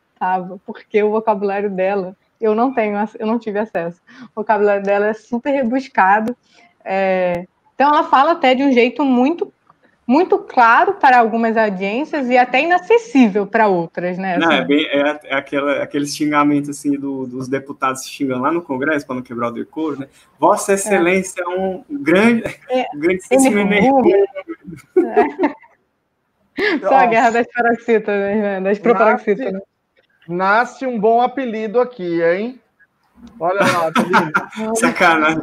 porque o vocabulário dela eu não tenho, eu não tive acesso. O vocabulário dela é super rebuscado. É, então ela fala até de um jeito muito muito claro para algumas audiências e até inacessível para outras, né? Não, é, assim. bem, é, é aquela, aquele xingamento assim do, dos deputados xingando lá no Congresso para não quebrar o decoro, né? Vossa Excelência é, é um grande, é, grandíssimo enemigo. É. Só a guerra das paroxitas, né? Das proparoxitas, né? Nasce um bom apelido aqui, hein? Olha lá, apelido. Sacanagem.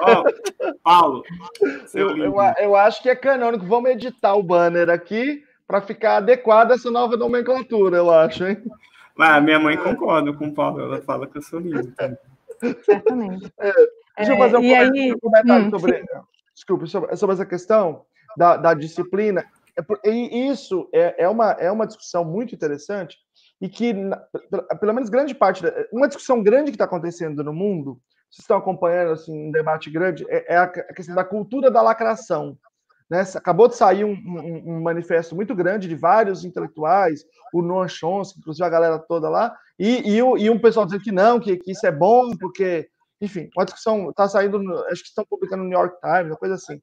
oh, Paulo. Eu, eu, eu, acho que é canônico. Vamos editar o banner aqui para ficar adequado a essa nova nomenclatura, eu acho, hein? Ah, minha mãe concorda com o Paulo, ela fala que eu sou lindo. Certamente. É, deixa eu fazer um, é, comentário, aí... um comentário hum, sobre. Desculpe, sobre, sobre essa questão da, da disciplina. É e isso é, é, uma, é uma discussão muito interessante e que, pelo menos grande parte, uma discussão grande que está acontecendo no mundo, vocês estão acompanhando assim, um debate grande, é, é a questão da cultura da lacração. Né? Acabou de sair um, um, um, manifesto muito grande de vários intelectuais, o Noam Chomsky, inclusive a galera toda lá, e, e, e um pessoal dizendo que não, que, que isso é bom, porque, enfim, uma discussão está saindo, acho que estão publicando no New York Times, uma coisa assim.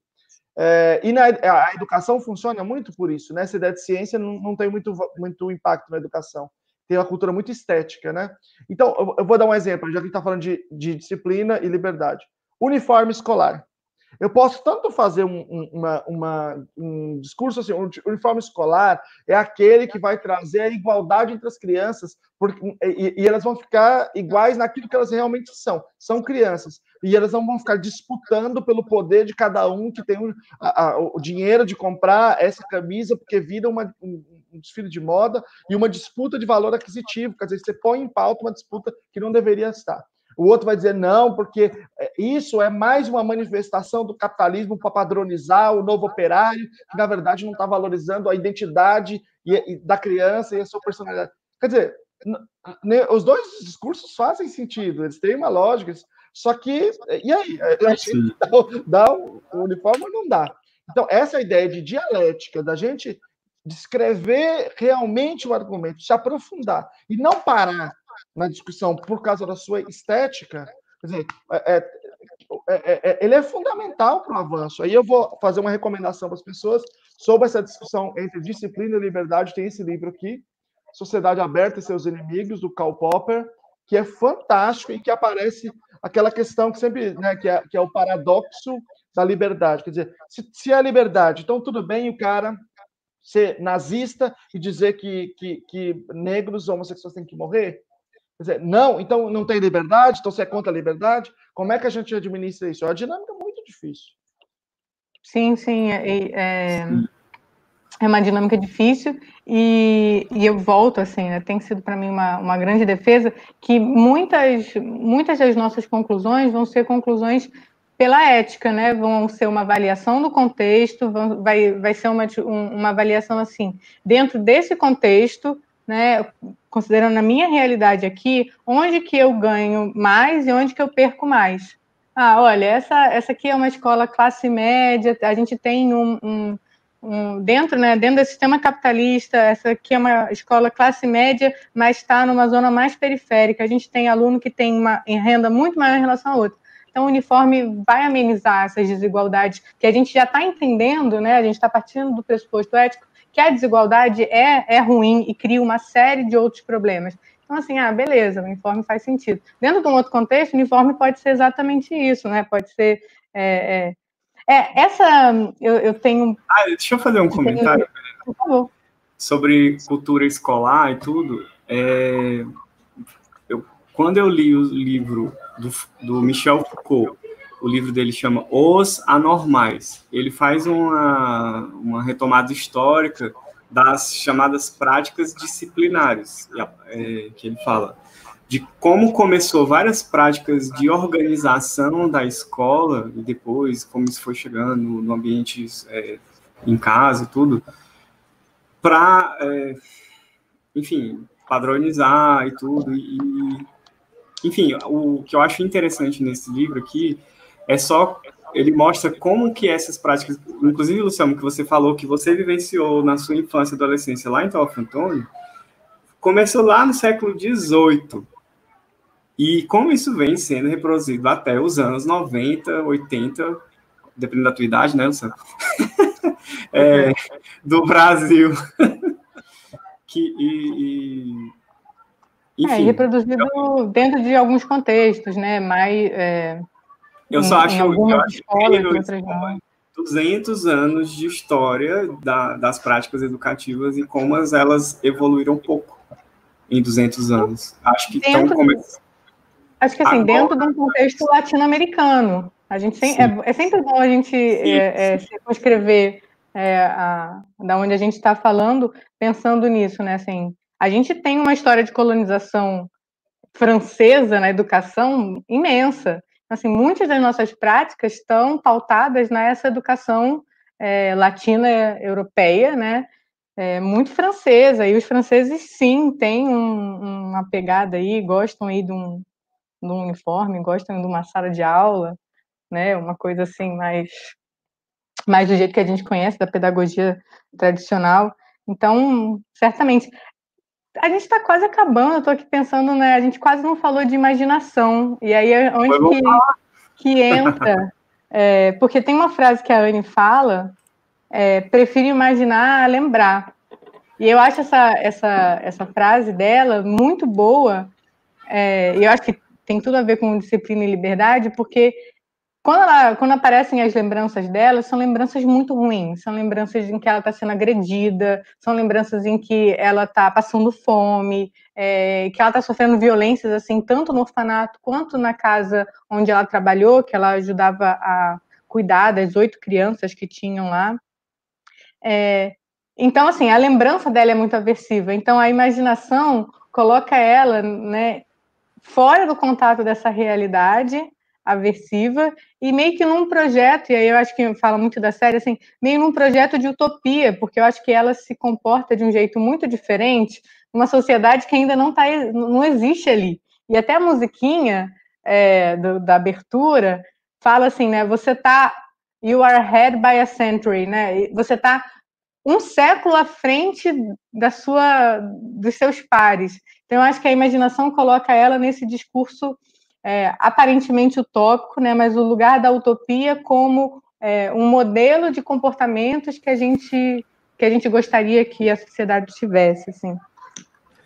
É, e na, a educação funciona muito por isso, né? Essa ideia de ciência não, não tem muito, muito impacto na educação. Tem uma cultura muito estética, né? Então, eu, eu vou dar um exemplo, já que está falando de, de disciplina e liberdade. Uniforme escolar. Eu posso tanto fazer um, uma, uma, um discurso assim, o uniforme escolar é aquele que vai trazer a igualdade entre as crianças, porque, e, e, elas vão ficar iguais naquilo que elas realmente são, são crianças. E elas não vão ficar disputando pelo poder de cada um que tem o, a, o dinheiro de comprar essa camisa, porque vira uma, um, um desfile de moda e uma disputa de valor aquisitivo. Quer dizer, você põe em pauta uma disputa que não deveria estar. O outro vai dizer não, porque é, isso é mais uma manifestação do capitalismo para padronizar o novo operário, que na verdade não está valorizando a identidade da criança e a sua personalidade. Quer dizer, os dois discursos fazem sentido, eles têm uma lógica, só que, e aí? Que dá, dá o uniforme ou não dá? Então, essa ideia de dialética, da gente descrever realmente o argumento, se aprofundar e não parar na discussão por causa da sua estética, quer dizer, é, é, é, é ele é fundamental para o avanço. Aí eu vou fazer uma recomendação para as pessoas sobre essa discussão entre disciplina e liberdade. Tem esse livro aqui, Sociedade Aberta e Seus Inimigos, do Karl Popper, que é fantástico e que aparece aquela questão que sempre, né, que é, que é o paradoxo da liberdade. Quer dizer, se, se é liberdade, então tudo bem o cara ser nazista e dizer que, que, que negros homossexuais têm que morrer? Quer dizer, não, então não tem liberdade, então você é contra a liberdade? Como é que a gente administra isso? É uma dinâmica muito difícil. Sim, sim, é, é, é uma dinâmica difícil e, e eu volto assim, né, tem sido para mim uma, uma grande defesa que muitas, muitas das nossas conclusões vão ser conclusões pela ética, né? Vão ser uma avaliação do contexto, vão, vai, vai ser uma, uma avaliação assim, dentro desse contexto, né, considerando a minha realidade aqui, onde que eu ganho mais e onde que eu perco mais. Ah, olha, essa, essa aqui é uma escola classe média, a gente tem um, um, um dentro, né, dentro do sistema capitalista, essa aqui é uma escola classe média, mas está numa zona mais periférica. A gente tem aluno que tem uma renda muito maior em relação a outro. Então, o uniforme vai amenizar essas desigualdades que a gente já está entendendo, né? A gente está partindo do pressuposto ético que a desigualdade é, é ruim e cria uma série de outros problemas. Então, assim, ah, beleza, o uniforme faz sentido. Dentro de um outro contexto, o uniforme pode ser exatamente isso, né? Pode ser. É, é, é essa. Eu, eu, tenho. Ah, deixa eu fazer um comentário. Por favor. Sobre cultura escolar e tudo. É, eu, quando eu li o livro do, do Michel Foucault, o livro dele chama Os Anormais. Ele faz uma, uma retomada histórica das chamadas práticas disciplinares, é, que ele fala de como começou várias práticas de organização da escola e depois como isso foi chegando no ambiente é, em casa e tudo, para, é, enfim, padronizar e tudo. E, enfim, o que eu acho interessante nesse livro aqui é só ele mostra como que essas práticas, inclusive, Luciano, que você falou que você vivenciou na sua infância e adolescência lá em Telfo Antônio, começou lá no século XVIII. E como isso vem sendo reproduzido até os anos 90, 80, dependendo da tua idade, né, Luciano? é, do Brasil. que, e, e, enfim, é, reproduzido dentro de alguns contextos, né, mais... É eu só acho, eu acho que 200 anos de história da, das práticas educativas e como elas evoluíram um pouco em 200 anos. Acho que estão começando. Acho que assim, Agora, dentro de um contexto latino-americano. A gente tem, é, é, sempre bom a gente é, é, circunscrever é, a, da onde a gente está falando, pensando nisso, né? Assim, a gente tem uma história de colonização francesa na educação imensa assim, muitas das nossas práticas estão pautadas nessa educação é, latina europeia, né? É, muito francesa, e os franceses sim têm um, uma pegada aí, gostam aí de um, de um uniforme, gostam de uma sala de aula, né? Uma coisa assim mais mais do jeito que a gente conhece da pedagogia tradicional. Então, certamente, a gente está quase acabando, eu estou aqui pensando, né? A gente quase não falou de imaginação. E aí é onde que, que entra é, porque tem uma frase que a Anne fala, é, prefiro imaginar a lembrar. E eu acho essa, essa, essa frase dela muito boa, é, e eu acho que tem tudo a ver com disciplina e liberdade, porque quando, ela, quando aparecem as lembranças dela, são lembranças muito ruins, são lembranças em que ela está sendo agredida, são lembranças em que ela está passando fome, é, que ela está sofrendo violências, assim, tanto no orfanato quanto na casa onde ela trabalhou, que ela ajudava a cuidar das oito crianças que tinham lá. É, então, assim, a lembrança dela é muito aversiva. Então, a imaginação coloca ela, né, fora do contato dessa realidade aversiva e meio que num projeto, e aí eu acho que fala muito da série, assim, meio num projeto de utopia, porque eu acho que ela se comporta de um jeito muito diferente numa sociedade que ainda não tá, não existe ali. E até a musiquinha é, do, da abertura fala assim, né, você tá, you are ahead by a century, né, você tá um século à frente da sua, dos seus pares. Então, eu acho que a imaginação coloca ela nesse discurso é, aparentemente utópico, né, mas o lugar da utopia como é, um modelo de comportamentos que a gente que a gente gostaria que a sociedade tivesse, assim.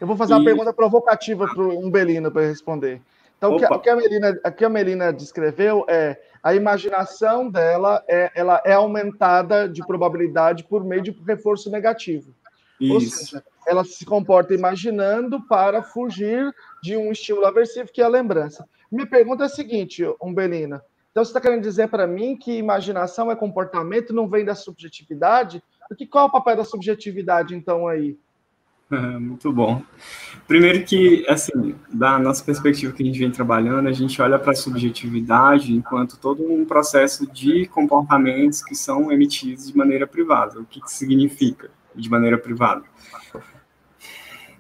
Eu vou fazer uma pergunta provocativa para o Umbelino para responder. Então, o que, o que, a Melina, o que a Melina descreveu é a imaginação dela é, ela é aumentada de probabilidade por meio de reforço negativo. Isso. Ou seja, ela se comporta imaginando para fugir de um estímulo aversivo, que é a lembrança. Minha pergunta é a seguinte, Umbelina. Então, você está querendo dizer para mim que imaginação é comportamento, não vem da subjetividade? Porque qual é o papel da subjetividade, então, aí? Muito bom. Primeiro que, assim, da nossa perspectiva que a gente vem trabalhando, a gente olha para a subjetividade enquanto todo um processo de comportamentos que são emitidos de maneira privada. O que, que significa de maneira privada?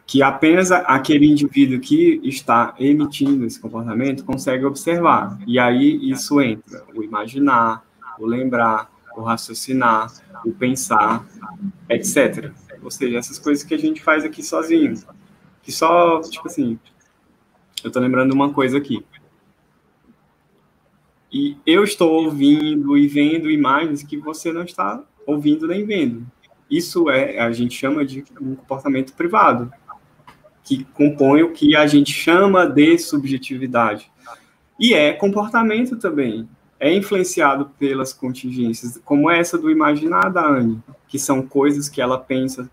Que apenas aquele indivíduo que está emitindo esse comportamento consegue observar. E aí isso entra o imaginar, o lembrar, o raciocinar, o pensar, etc. Ou seja, essas coisas que a gente faz aqui sozinho. Que só, tipo assim, eu tô lembrando uma coisa aqui. E eu estou ouvindo e vendo imagens que você não está ouvindo nem vendo. Isso é, a gente chama de um comportamento privado que compõe o que a gente chama de subjetividade. E é comportamento também. É influenciado pelas contingências, como essa do imaginar da Anne, que são coisas que ela pensa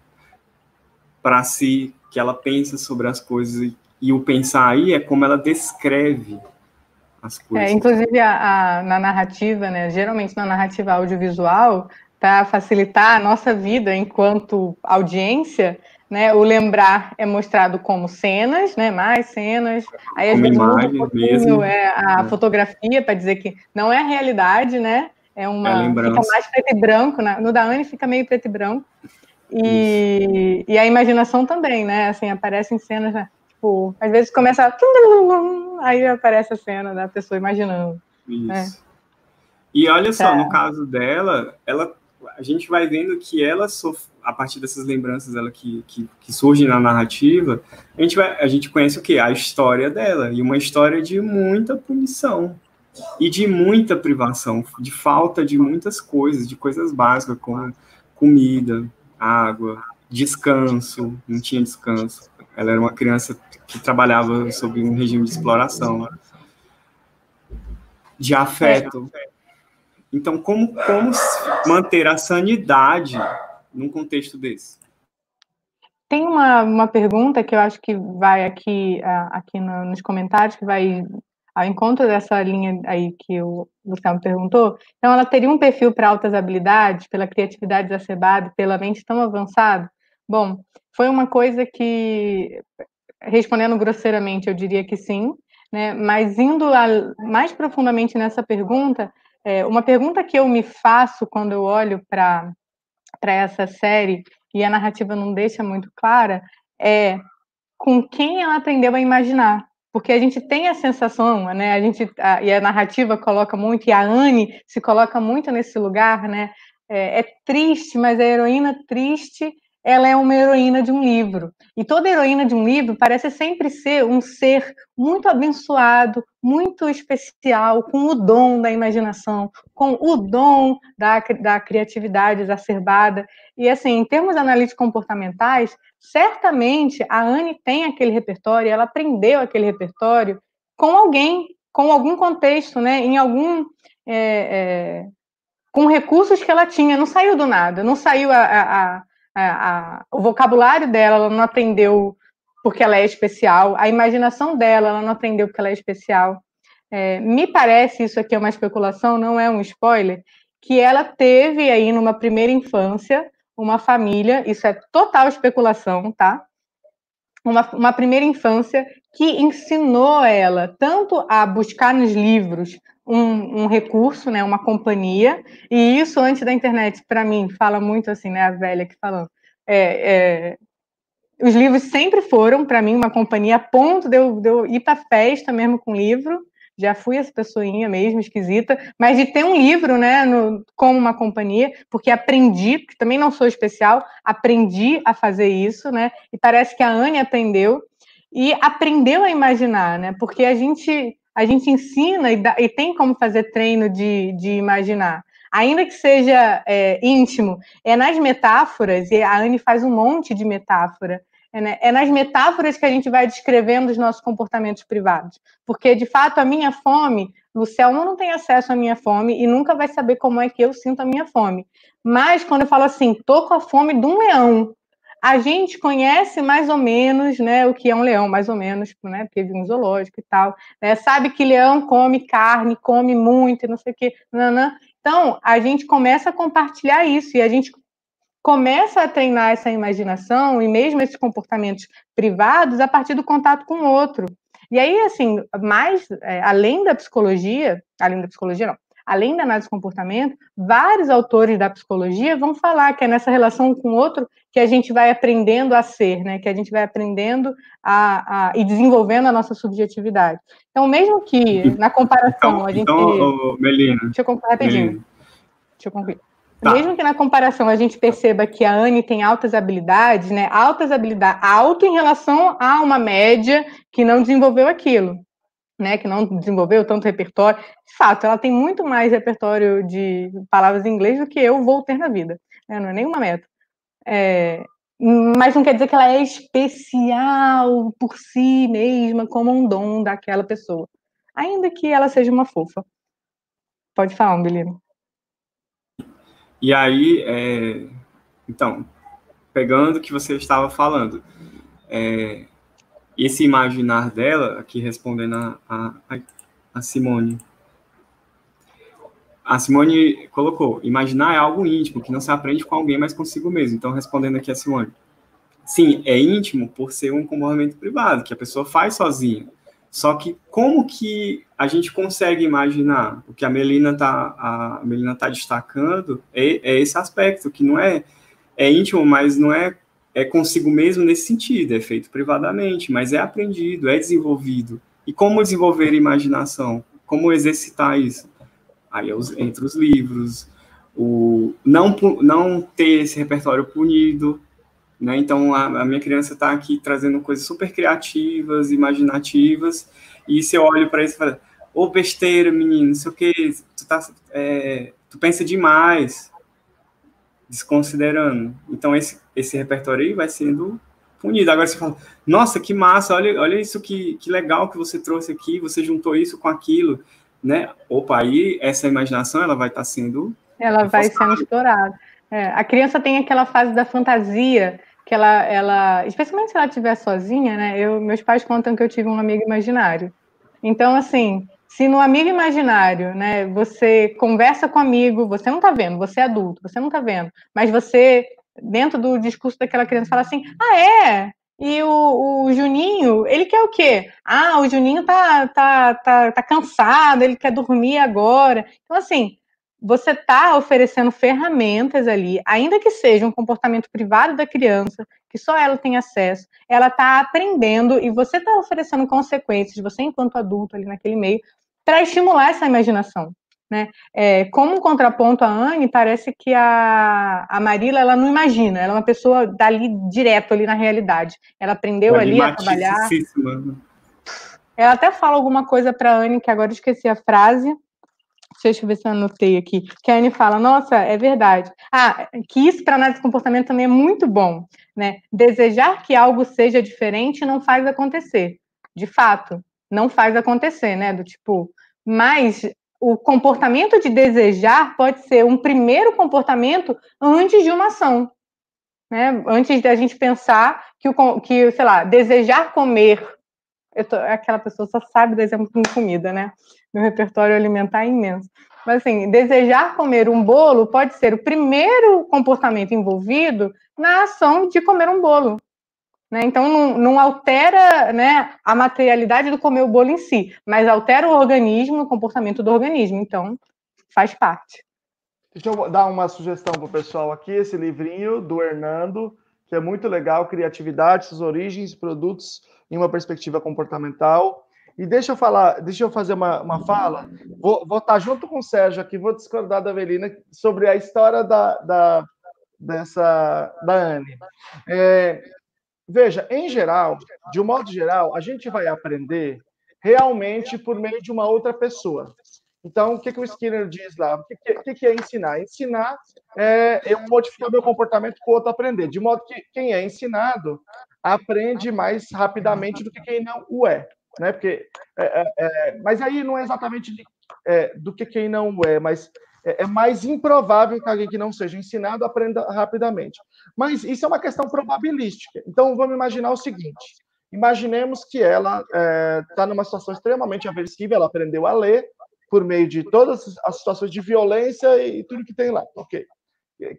para si, que ela pensa sobre as coisas, e, e o pensar aí é como ela descreve as coisas. É, inclusive, a, a, na narrativa, né, geralmente na narrativa audiovisual, para facilitar a nossa vida enquanto audiência, né, o lembrar é mostrado como cenas, né, mais cenas. Aí às vezes um pouquinho é a é. fotografia para dizer que não é a realidade, né? É uma é fica mais preto e branco, né? no da Anne fica meio preto e branco. E, e a imaginação também, né? Assim, aparecem cenas, né? tipo, às vezes começa a... aí aparece a cena da pessoa imaginando. Né? Isso. Né? E olha só, é. no caso dela, ela a gente vai vendo que ela a partir dessas lembranças ela que, que, que surgem na narrativa, a gente, vai, a gente conhece o que? A história dela, e uma história de muita punição, e de muita privação, de falta de muitas coisas, de coisas básicas, como comida, água, descanso, não tinha descanso. Ela era uma criança que trabalhava sob um regime de exploração, de afeto. Então, como, como manter a sanidade num contexto desse? Tem uma, uma pergunta que eu acho que vai aqui, aqui no, nos comentários, que vai ao encontro dessa linha aí que o Luciano perguntou. Então, ela teria um perfil para altas habilidades, pela criatividade exacerbada, pela mente tão avançada? Bom, foi uma coisa que, respondendo grosseiramente, eu diria que sim, né? mas indo a, mais profundamente nessa pergunta, é, uma pergunta que eu me faço quando eu olho para essa série e a narrativa não deixa muito clara é com quem ela aprendeu a imaginar. Porque a gente tem a sensação, né? A gente a, e a narrativa coloca muito e a Anne se coloca muito nesse lugar, né? É, é triste, mas a heroína triste ela é uma heroína de um livro. E toda heroína de um livro parece sempre ser um ser muito abençoado, muito especial, com o dom da imaginação, com o dom da, da criatividade exacerbada. E, assim, em termos analíticos comportamentais, certamente a Anne tem aquele repertório, ela aprendeu aquele repertório com alguém, com algum contexto, né? em algum. É, é, com recursos que ela tinha, não saiu do nada, não saiu a, a, a, o vocabulário dela, ela não aprendeu porque ela é especial, a imaginação dela, ela não aprendeu porque ela é especial. É, me parece, isso aqui é uma especulação, não é um spoiler, que ela teve aí numa primeira infância uma família, isso é total especulação, tá? Uma, uma primeira infância que ensinou ela tanto a buscar nos livros um, um, recurso, né, uma companhia, e isso antes da internet, para mim, fala muito assim, né, a velha que falando. É, é, os livros sempre foram, para mim, uma companhia a ponto de eu, de eu ir para festa mesmo com livro, já fui essa pessoinha mesmo, esquisita, mas de ter um livro, né, no, como uma companhia, porque aprendi, que também não sou especial, aprendi a fazer isso, né, e parece que a Anne aprendeu, e aprendeu a imaginar, né, porque a gente a gente ensina e, dá, e tem como fazer treino de, de imaginar. Ainda que seja é, íntimo, é nas metáforas, e a Anne faz um monte de metáfora, é, né, é nas metáforas que a gente vai descrevendo os nossos comportamentos privados. Porque, de fato, a minha fome, Lucelmo não tem acesso à minha fome e nunca vai saber como é que eu sinto a minha fome. Mas, quando eu falo assim, tô com a fome de um leão, a gente conhece mais ou menos, né, o que é um leão, mais ou menos, né, porque vive um zoológico e tal, né, sabe que leão come carne, come muito e não sei o quê, nanã. Então, a gente começa a compartilhar isso e a gente começa a treinar essa imaginação e mesmo esses comportamentos privados a partir do contato com o outro. E aí, assim, mais, é, além da psicologia, além da psicologia não, além da análise de comportamento, vários autores da psicologia vão falar que é nessa relação com o outro que a gente vai aprendendo a ser, né? Que a gente vai aprendendo a, a e desenvolvendo a nossa subjetividade. Então, mesmo que na comparação então, a gente. Então, Melina. Deixa eu concluir rapidinho. Melina. Deixa eu concluir. Tá. Mesmo que na comparação a gente perceba que a Anne tem altas habilidades, né? Altas habilidades, alto em relação a uma média que não desenvolveu aquilo né, que não desenvolveu tanto repertório. De fato, ela tem muito mais repertório de palavras em inglês do que eu vou ter na vida. Né? Não é nenhuma meta. É, mas não quer dizer que ela é especial por si mesma, como um dom daquela pessoa. Ainda que ela seja uma fofa. Pode falar, Belino. E aí, é... então, pegando o que você estava falando, é esse imaginar dela, aqui respondendo a, a, a Simone. A Simone colocou: imaginar é algo íntimo, que não se aprende com alguém, mas consigo mesmo. Então, respondendo aqui a Simone. Sim, é íntimo por ser um comportamento privado, que a pessoa faz sozinha. Só que como que a gente consegue imaginar? O que a Melina está a Melina tá destacando é, é esse aspecto, que não é, é íntimo, mas não é é consigo mesmo nesse sentido, é feito privadamente, mas é aprendido, é desenvolvido. E como desenvolver imaginação? Como exercitar isso? Aí é entre os livros, o não, não ter esse repertório punido, né? Então a, a minha criança está aqui trazendo coisas super criativas, imaginativas, e se eu olho para isso e falo, ô besteira, menino, não sei o que, tu, tá, é, tu pensa demais, desconsiderando. Então, esse, esse repertório aí vai sendo punido. Agora você fala, nossa, que massa, olha, olha isso que, que legal que você trouxe aqui, você juntou isso com aquilo, né? Opa, aí essa imaginação ela vai estar tá sendo. Ela vai sendo explorada. É, a criança tem aquela fase da fantasia que ela, ela, especialmente se ela estiver sozinha, né? Eu, meus pais contam que eu tive um amigo imaginário. Então, assim, se no amigo imaginário, né, você conversa com um amigo, você não está vendo, você é adulto, você não está vendo, mas você, dentro do discurso daquela criança, fala assim: ah, é? E o, o Juninho, ele quer o quê? Ah, o Juninho tá, tá, tá, tá cansado, ele quer dormir agora. Então, assim, você está oferecendo ferramentas ali, ainda que seja um comportamento privado da criança, que só ela tem acesso, ela está aprendendo e você está oferecendo consequências, você enquanto adulto ali naquele meio, para estimular essa imaginação. Né? É, como um contraponto a Anne, parece que a, a Marila ela não imagina, ela é uma pessoa dali direto ali na realidade. Ela aprendeu ali a trabalhar. Ela até fala alguma coisa para Anne, que agora eu esqueci a frase. Deixa eu ver se eu anotei aqui. Que a Anne fala: Nossa, é verdade. Ah, que isso para análise de comportamento também é muito bom. Né? Desejar que algo seja diferente não faz acontecer. De fato, não faz acontecer, né? Do tipo, mas o comportamento de desejar pode ser um primeiro comportamento antes de uma ação. Né? Antes da gente pensar que, o, que, sei lá, desejar comer. Tô, aquela pessoa só sabe exemplo com comida, né? Meu repertório alimentar é imenso. Mas, assim, desejar comer um bolo pode ser o primeiro comportamento envolvido na ação de comer um bolo. Né? Então, não, não, altera né, a materialidade do comer o bolo em si, mas altera o organismo, o comportamento do organismo. Então, faz parte. Deixa eu dar uma sugestão para o pessoal aqui, esse livrinho do Hernando, que é muito legal, Criatividade, suas origens produtos em uma perspectiva comportamental. E deixa eu falar, deixa eu fazer uma, uma fala. Vou, vou estar junto com o Sérgio aqui, vou discordar da Avelina sobre a história da, da, dessa, da Anne. É, Veja, em geral, de um modo geral, a gente vai aprender realmente por meio de uma outra pessoa. Então, o que, que o Skinner diz lá? O que, que, que é ensinar? Ensinar é eu modificar meu comportamento para o outro aprender, de modo que quem é ensinado aprende mais rapidamente do que quem não o é. Né? Porque, é, é, é mas aí não é exatamente de, é, do que quem não o é, mas é, é mais improvável que alguém que não seja ensinado aprenda rapidamente. Mas isso é uma questão probabilística. Então, vamos imaginar o seguinte: imaginemos que ela está é, tá numa situação extremamente aversiva, ela aprendeu a ler por meio de todas as situações de violência e tudo que tem lá, ok?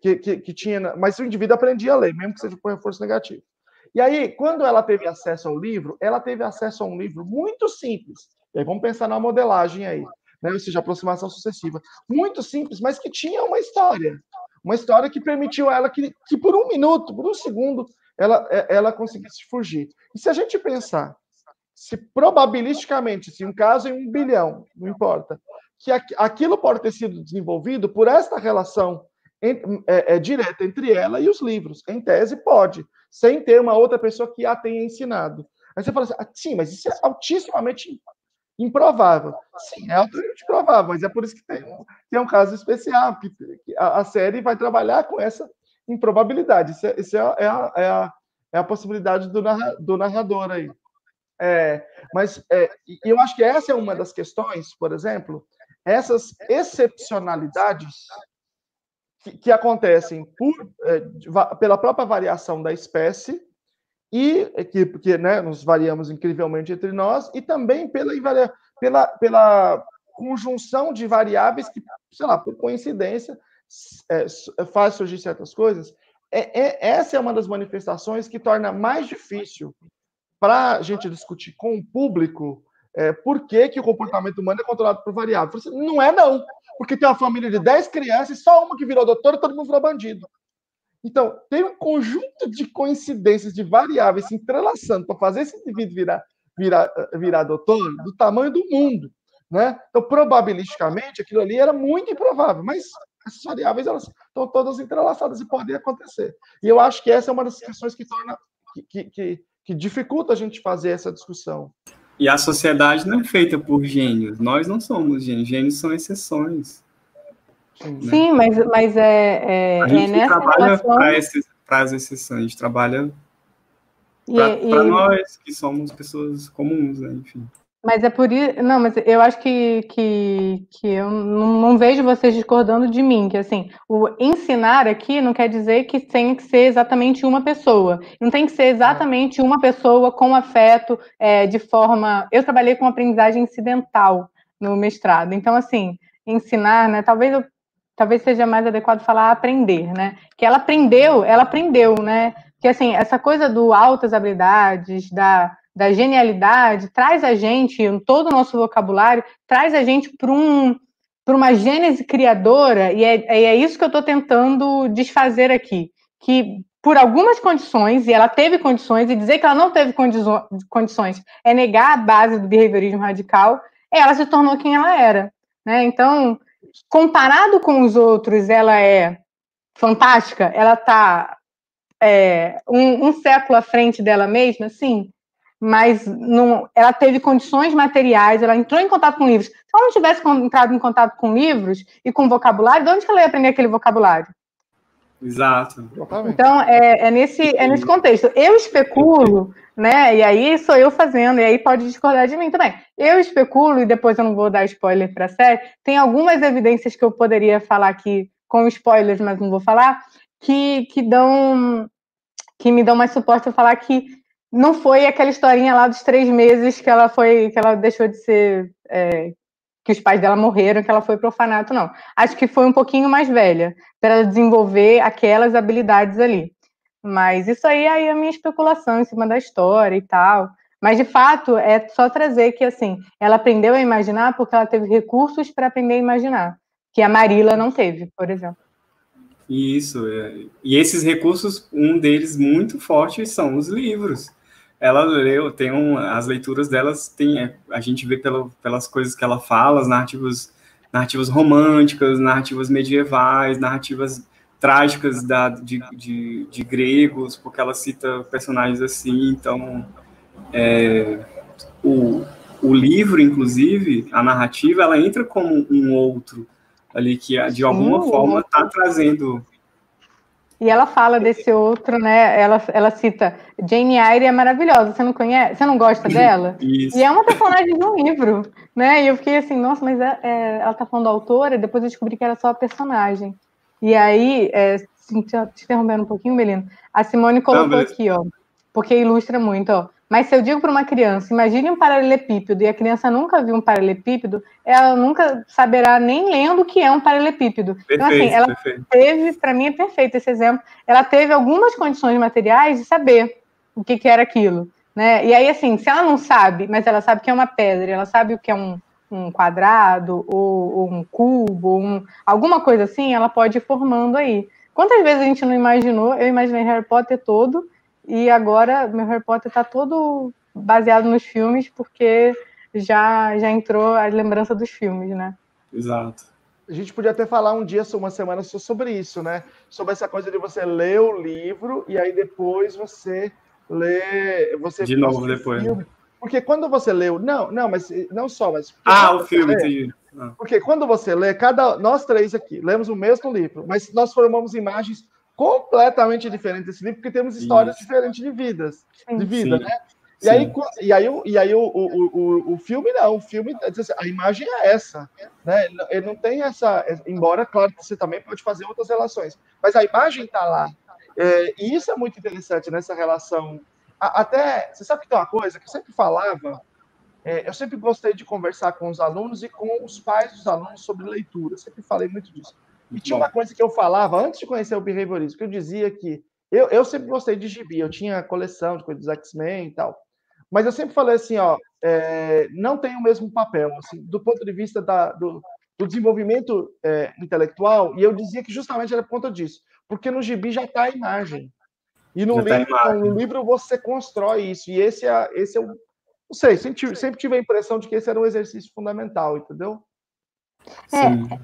Que, que, que tinha, mas o indivíduo aprendia a ler, mesmo que seja por reforço negativo. E aí, quando ela teve acesso ao livro, ela teve acesso a um livro muito simples. E aí, vamos pensar na modelagem aí né? ou seja, aproximação sucessiva. Muito simples, mas que tinha uma história. Uma história que permitiu a ela que, que por um minuto, por um segundo, ela, é, ela conseguisse fugir. E se a gente pensar, se probabilisticamente, se um caso em um bilhão, não importa, que aquilo pode ter sido desenvolvido por esta relação é, é, direta entre ela e os livros. Em tese, pode, sem ter uma outra pessoa que a tenha ensinado. Aí você fala assim, ah, sim, mas isso é altissimamente improvável. Sim, é altamente provável, mas é por isso que tem um, tem um caso especial, que a, a, série vai trabalhar com essa improbabilidade. Isso, é, isso é, é, a, é, a, é a possibilidade do, narra, do narrador aí. É, mas é, eu acho que essa é uma das questões, por exemplo, essas excepcionalidades que, que acontecem por, é, pela própria variação da espécie e que, porque né, nos variamos incrivelmente entre nós, e também pela, pela, pela conjunção de variáveis que, sei lá, por coincidência, é, faz surgir certas coisas. É, é, essa é uma das manifestações que torna mais difícil para a gente discutir com o público é, por que, que o comportamento humano é controlado por variáveis. Assim, não é, não. Porque tem uma família de 10 crianças e só uma que virou doutor e todo mundo virou bandido. Então, tem um conjunto de coincidências, de variáveis se entrelaçando para fazer esse indivíduo virar, virar, virar doutor do tamanho do mundo. Né? Então, probabilisticamente, aquilo ali era muito improvável, mas essas variáveis elas estão todas entrelaçadas e podem acontecer. E eu acho que essa é uma das questões que torna que, que, que dificulta a gente fazer essa discussão. E a sociedade não é feita por gênios. Nós não somos gênios. Gênios são exceções. Né? Sim, mas, mas é, é, a gente é nessa trabalha para as exceções, a gente trabalha para e... nós que somos pessoas comuns, né? enfim. Mas é por isso. Não, mas eu acho que, que, que eu não, não, vejo vocês discordando de mim, que assim, o ensinar aqui não quer dizer que tem que ser exatamente uma pessoa. Não tem que ser exatamente uma pessoa com afeto, é, de forma. Eu trabalhei com aprendizagem incidental no mestrado. Então, assim, ensinar, né? Talvez eu talvez seja mais adequado falar aprender, né? Que ela aprendeu, ela aprendeu, né? Que assim, essa coisa do altas habilidades, da, da genialidade, traz a gente, todo o nosso vocabulário, traz a gente para um, para uma gênese criadora, e é, é isso que eu estou tentando desfazer aqui. Que por algumas condições, e ela teve condições, e dizer que ela não teve condições é negar a base do behaviorismo radical, ela se tornou quem ela era. Né? Então, comparado com os outros, ela é fantástica, ela está é, um, um, século à frente dela mesma, sim, mas não, ela teve condições materiais, ela entrou em contato com livros. Se ela não tivesse entrado em contato com livros e com vocabulário, de onde ela ia aprender aquele vocabulário? Exato. Então, é, é, nesse, é nesse contexto. Eu especulo, né? E aí sou eu fazendo, e aí pode discordar de mim também. Eu especulo, e depois eu não vou dar spoiler para a série, tem algumas evidências que eu poderia falar aqui com spoilers, mas não vou falar, que, que dão que me dão mais suporte a falar que não foi aquela historinha lá dos três meses que ela foi, que ela deixou de ser é, que os pais dela morreram, que ela foi pro orfanato, não. Acho que foi um pouquinho mais velha, para desenvolver aquelas habilidades ali. Mas isso aí, aí é a minha especulação em cima da história e tal. Mas, de fato, é só trazer que, assim, ela aprendeu a imaginar porque ela teve recursos para aprender a imaginar, que a Marila não teve, por exemplo. Isso, é. e esses recursos, um deles muito forte são os livros ela leu, tem um, as leituras delas tem é, a gente vê pelo, pelas coisas que ela fala, as narrativas, narrativas românticas, narrativas medievais, narrativas trágicas da, de, de, de gregos, porque ela cita personagens assim, então é, o, o livro, inclusive, a narrativa, ela entra como um outro ali que de alguma Sim, forma está trazendo e ela fala desse outro, né? Ela, ela cita Jane Eyre é maravilhosa. Você não conhece? Você não gosta dela? Isso. E é uma personagem do livro, né? E eu fiquei assim, nossa, mas é, é, ela tá falando da autora. Depois eu descobri que era só a personagem. E aí, é, te interrompendo um pouquinho, Melina, a Simone colocou não, aqui, ó, porque ilustra muito, ó. Mas se eu digo para uma criança, imagine um paralelepípedo e a criança nunca viu um paralelepípedo, ela nunca saberá nem lendo o que é um paralelepípedo. Perfeito, então, assim, ela perfeito. teve, para mim é perfeito esse exemplo, ela teve algumas condições materiais de saber o que, que era aquilo. Né? E aí, assim, se ela não sabe, mas ela sabe que é uma pedra, ela sabe o que é um, um quadrado, ou, ou um cubo, um, alguma coisa assim, ela pode ir formando aí. Quantas vezes a gente não imaginou? Eu imaginei Harry Potter todo e agora meu Harry Potter está todo baseado nos filmes, porque já, já entrou a lembrança dos filmes, né? Exato. A gente podia até falar um dia, uma semana só sobre isso, né? Sobre essa coisa de você ler o livro e aí depois você lê. Você de novo depois. Filme. Porque quando você leu. Não, não, mas não só, mas. Ah, o filme, lê, entendi. Ah. Porque quando você lê, cada. Nós três aqui lemos o mesmo livro, mas nós formamos imagens completamente diferente desse livro, porque temos histórias Isso. diferentes de vidas, de vida, Sim. né? E Sim. aí, e aí, e aí o, o, o, o filme não, o filme, assim, a imagem é essa, né? Ele não tem essa, embora, claro, você também pode fazer outras relações, mas a imagem está lá. É, e isso é muito interessante nessa relação. Até, você sabe que tem uma coisa que eu sempre falava, é, eu sempre gostei de conversar com os alunos e com os pais dos alunos sobre leitura, eu sempre falei muito disso. E tinha uma coisa que eu falava antes de conhecer o behaviorismo, que eu dizia que eu, eu sempre gostei de gibi, eu tinha coleção de coisas dos X-Men e tal. Mas eu sempre falei assim, ó, é, não tem o mesmo papel, assim, do ponto de vista da, do, do desenvolvimento é, intelectual, e eu dizia que justamente era por conta disso, porque no gibi já está a imagem. E no tá livro, tá no livro você constrói isso, e esse é, esse é o. Não sei, sempre, sempre tive a impressão de que esse era um exercício fundamental, entendeu? É,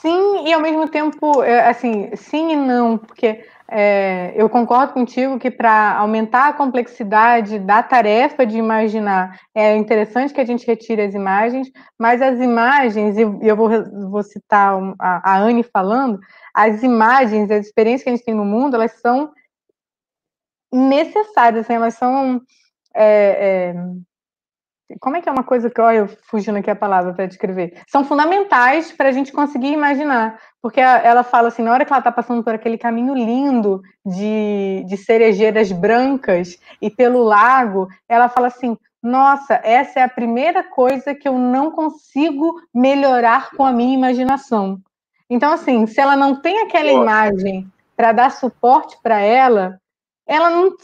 sim, e ao mesmo tempo, é, assim, sim e não, porque é, eu concordo contigo que para aumentar a complexidade da tarefa de imaginar, é interessante que a gente retire as imagens, mas as imagens, e eu vou, vou citar a, a Anne falando, as imagens, as experiências que a gente tem no mundo, elas são necessárias, assim, elas são é, é, como é que é uma coisa que, olha, fugindo aqui a palavra para descrever, são fundamentais para a gente conseguir imaginar, porque ela fala assim, na hora que ela está passando por aquele caminho lindo de, de cerejeiras brancas e pelo lago, ela fala assim, nossa, essa é a primeira coisa que eu não consigo melhorar com a minha imaginação. Então, assim, se ela não tem aquela imagem para dar suporte para ela, ela não.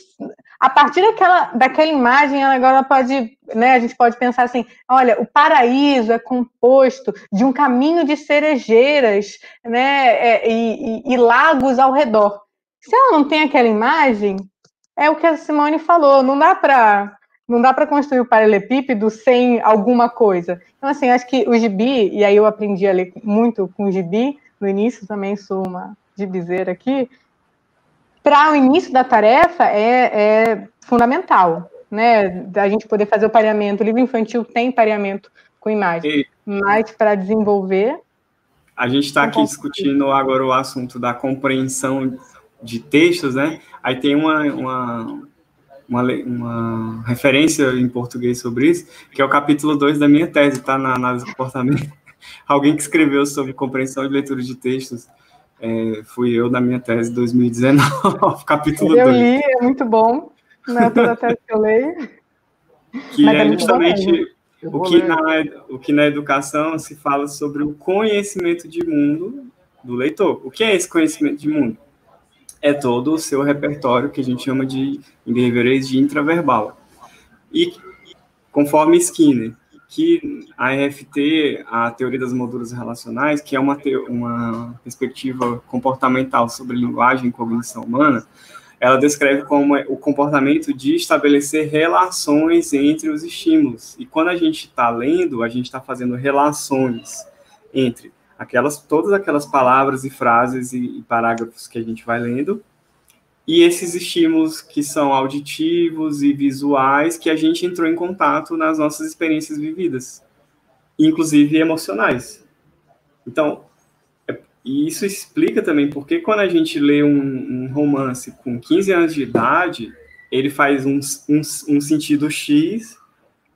A partir daquela, daquela imagem, ela agora pode, né, a gente pode pensar assim: olha, o paraíso é composto de um caminho de cerejeiras, né, é, e, e, e lagos ao redor. Se ela não tem aquela imagem, é o que a Simone falou, não dá para não dá para construir o paralelepípedo sem alguma coisa. Então, assim, acho que o gibi, e aí eu aprendi a ler muito com o gibi, no início também sou uma gibizeira aqui, para o início da tarefa é, é, fundamental, né? A gente poder fazer o pareamento. O livro infantil tem pareamento com imagem, e... mas para desenvolver. A gente está aqui discutindo agora o assunto da compreensão de textos, né? Aí tem uma, uma, uma, uma referência em português sobre isso, que é o capítulo 2 da minha tese, tá? Na análise do comportamento. Alguém que escreveu sobre compreensão e leitura de textos. É, fui eu na minha tese 2019, capítulo 2. Eu li, é muito bom. Não é toda a tese que eu leio. Que é, é justamente o que, na, o que na educação se fala sobre o conhecimento de mundo do leitor. O que é esse conhecimento de mundo? É todo o seu repertório que a gente chama de, em behaviorês, de intraverbal. E conforme Skinner, que a EFT, a teoria das molduras relacionais, que é uma, uma perspectiva comportamental sobre linguagem e cognição humana, ela descreve como é o comportamento de estabelecer relações entre os estímulos. E quando a gente está lendo, a gente está fazendo relações entre aquelas todas aquelas palavras e frases e, e parágrafos que a gente vai lendo e esses estímulos que são auditivos e visuais que a gente entrou em contato nas nossas experiências vividas, inclusive emocionais. Então, é, e isso explica também porque quando a gente lê um, um romance com 15 anos de idade, ele faz um, um, um sentido X,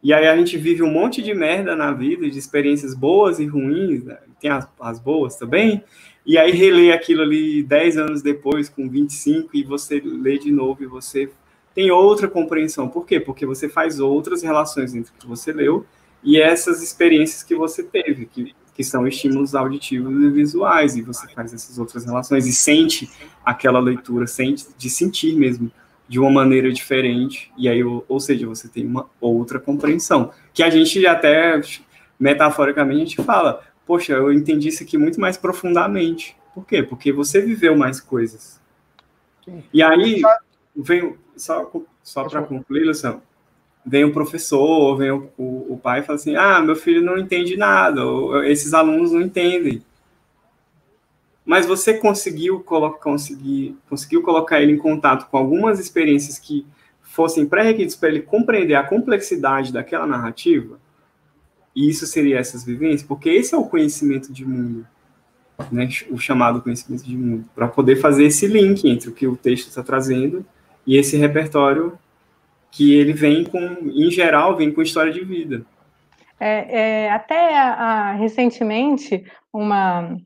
e aí a gente vive um monte de merda na vida, de experiências boas e ruins, né? tem as, as boas também, e aí relê aquilo ali 10 anos depois, com 25, e você lê de novo e você tem outra compreensão. Por quê? Porque você faz outras relações entre o que você leu e essas experiências que você teve, que, que são estímulos auditivos e visuais, e você faz essas outras relações e sente aquela leitura, sente de sentir mesmo de uma maneira diferente, e aí, ou, ou seja, você tem uma outra compreensão, que a gente até metaforicamente fala, poxa, eu entendi isso aqui muito mais profundamente. Por quê? Porque você viveu mais coisas. E aí, vem, só, só para concluir, Luciano, vem o professor, vem o, o, o, pai e fala assim, ah, meu filho não entende nada, ou, esses alunos não entendem. Mas você conseguiu, colocar, conseguir, conseguiu colocar ele em contato com algumas experiências que fossem pré-requisitos para ele compreender a complexidade daquela narrativa? E isso seria essas vivências, porque esse é o conhecimento de mundo, né? o chamado conhecimento de mundo, para poder fazer esse link entre o que o texto está trazendo e esse repertório que ele vem com, em geral, vem com história de vida. É, é, até a, a, recentemente, uma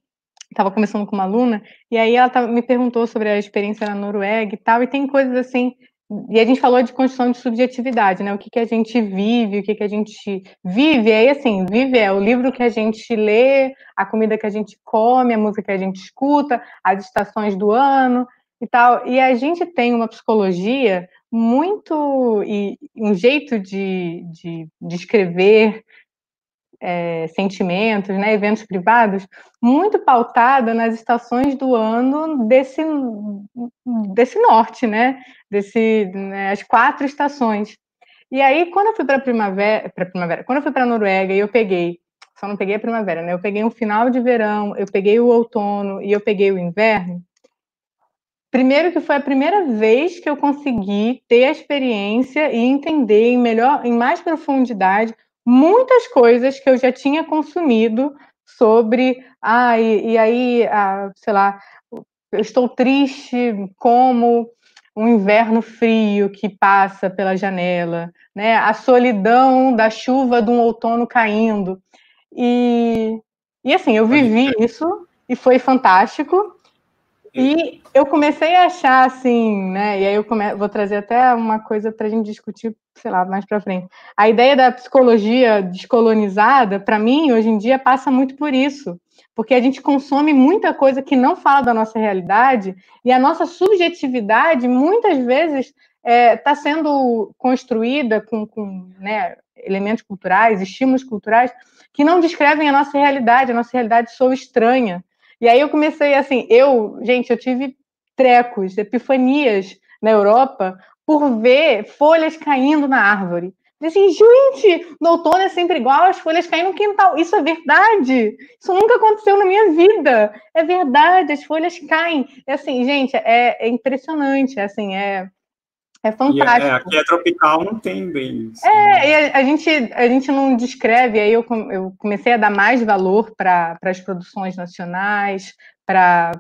estava conversando com uma aluna e aí ela tava, me perguntou sobre a experiência na Noruega e tal, e tem coisas assim e a gente falou de construção de subjetividade, né? O que, que a gente vive, o que, que a gente vive. Aí, assim, vive é o livro que a gente lê, a comida que a gente come, a música que a gente escuta, as estações do ano e tal. E a gente tem uma psicologia muito. e um jeito de, de, de escrever é, sentimentos, né, eventos privados, muito pautada nas estações do ano desse, desse norte, né, desse, né, as quatro estações. E aí, quando eu fui para primavera, para primavera, quando eu fui para a Noruega e eu peguei, só não peguei a primavera, né, eu peguei um final de verão, eu peguei o outono e eu peguei o inverno. Primeiro que foi a primeira vez que eu consegui ter a experiência e entender em melhor, em mais profundidade muitas coisas que eu já tinha consumido sobre, ah, e, e aí, ah, sei lá, eu estou triste como um inverno frio que passa pela janela, né? A solidão da chuva de um outono caindo. E, e assim, eu vivi isso e foi fantástico. E eu comecei a achar assim, né? E aí eu come... vou trazer até uma coisa para a gente discutir, sei lá, mais para frente. A ideia da psicologia descolonizada, para mim, hoje em dia passa muito por isso, porque a gente consome muita coisa que não fala da nossa realidade e a nossa subjetividade muitas vezes está é, tá sendo construída com, com né, elementos culturais, estímulos culturais que não descrevem a nossa realidade. A nossa realidade sou estranha. E aí eu comecei assim, eu, gente, eu tive trecos, epifanias na Europa, por ver folhas caindo na árvore. Assim, gente, no outono é sempre igual, as folhas caem no quintal. Isso é verdade. Isso nunca aconteceu na minha vida. É verdade, as folhas caem. É assim, gente, é, é impressionante. É assim, é, é, é fantástico. E é, aqui é tropical, não tem bem isso. É, né? e a, a, gente, a gente não descreve, aí eu, eu comecei a dar mais valor para as produções nacionais, para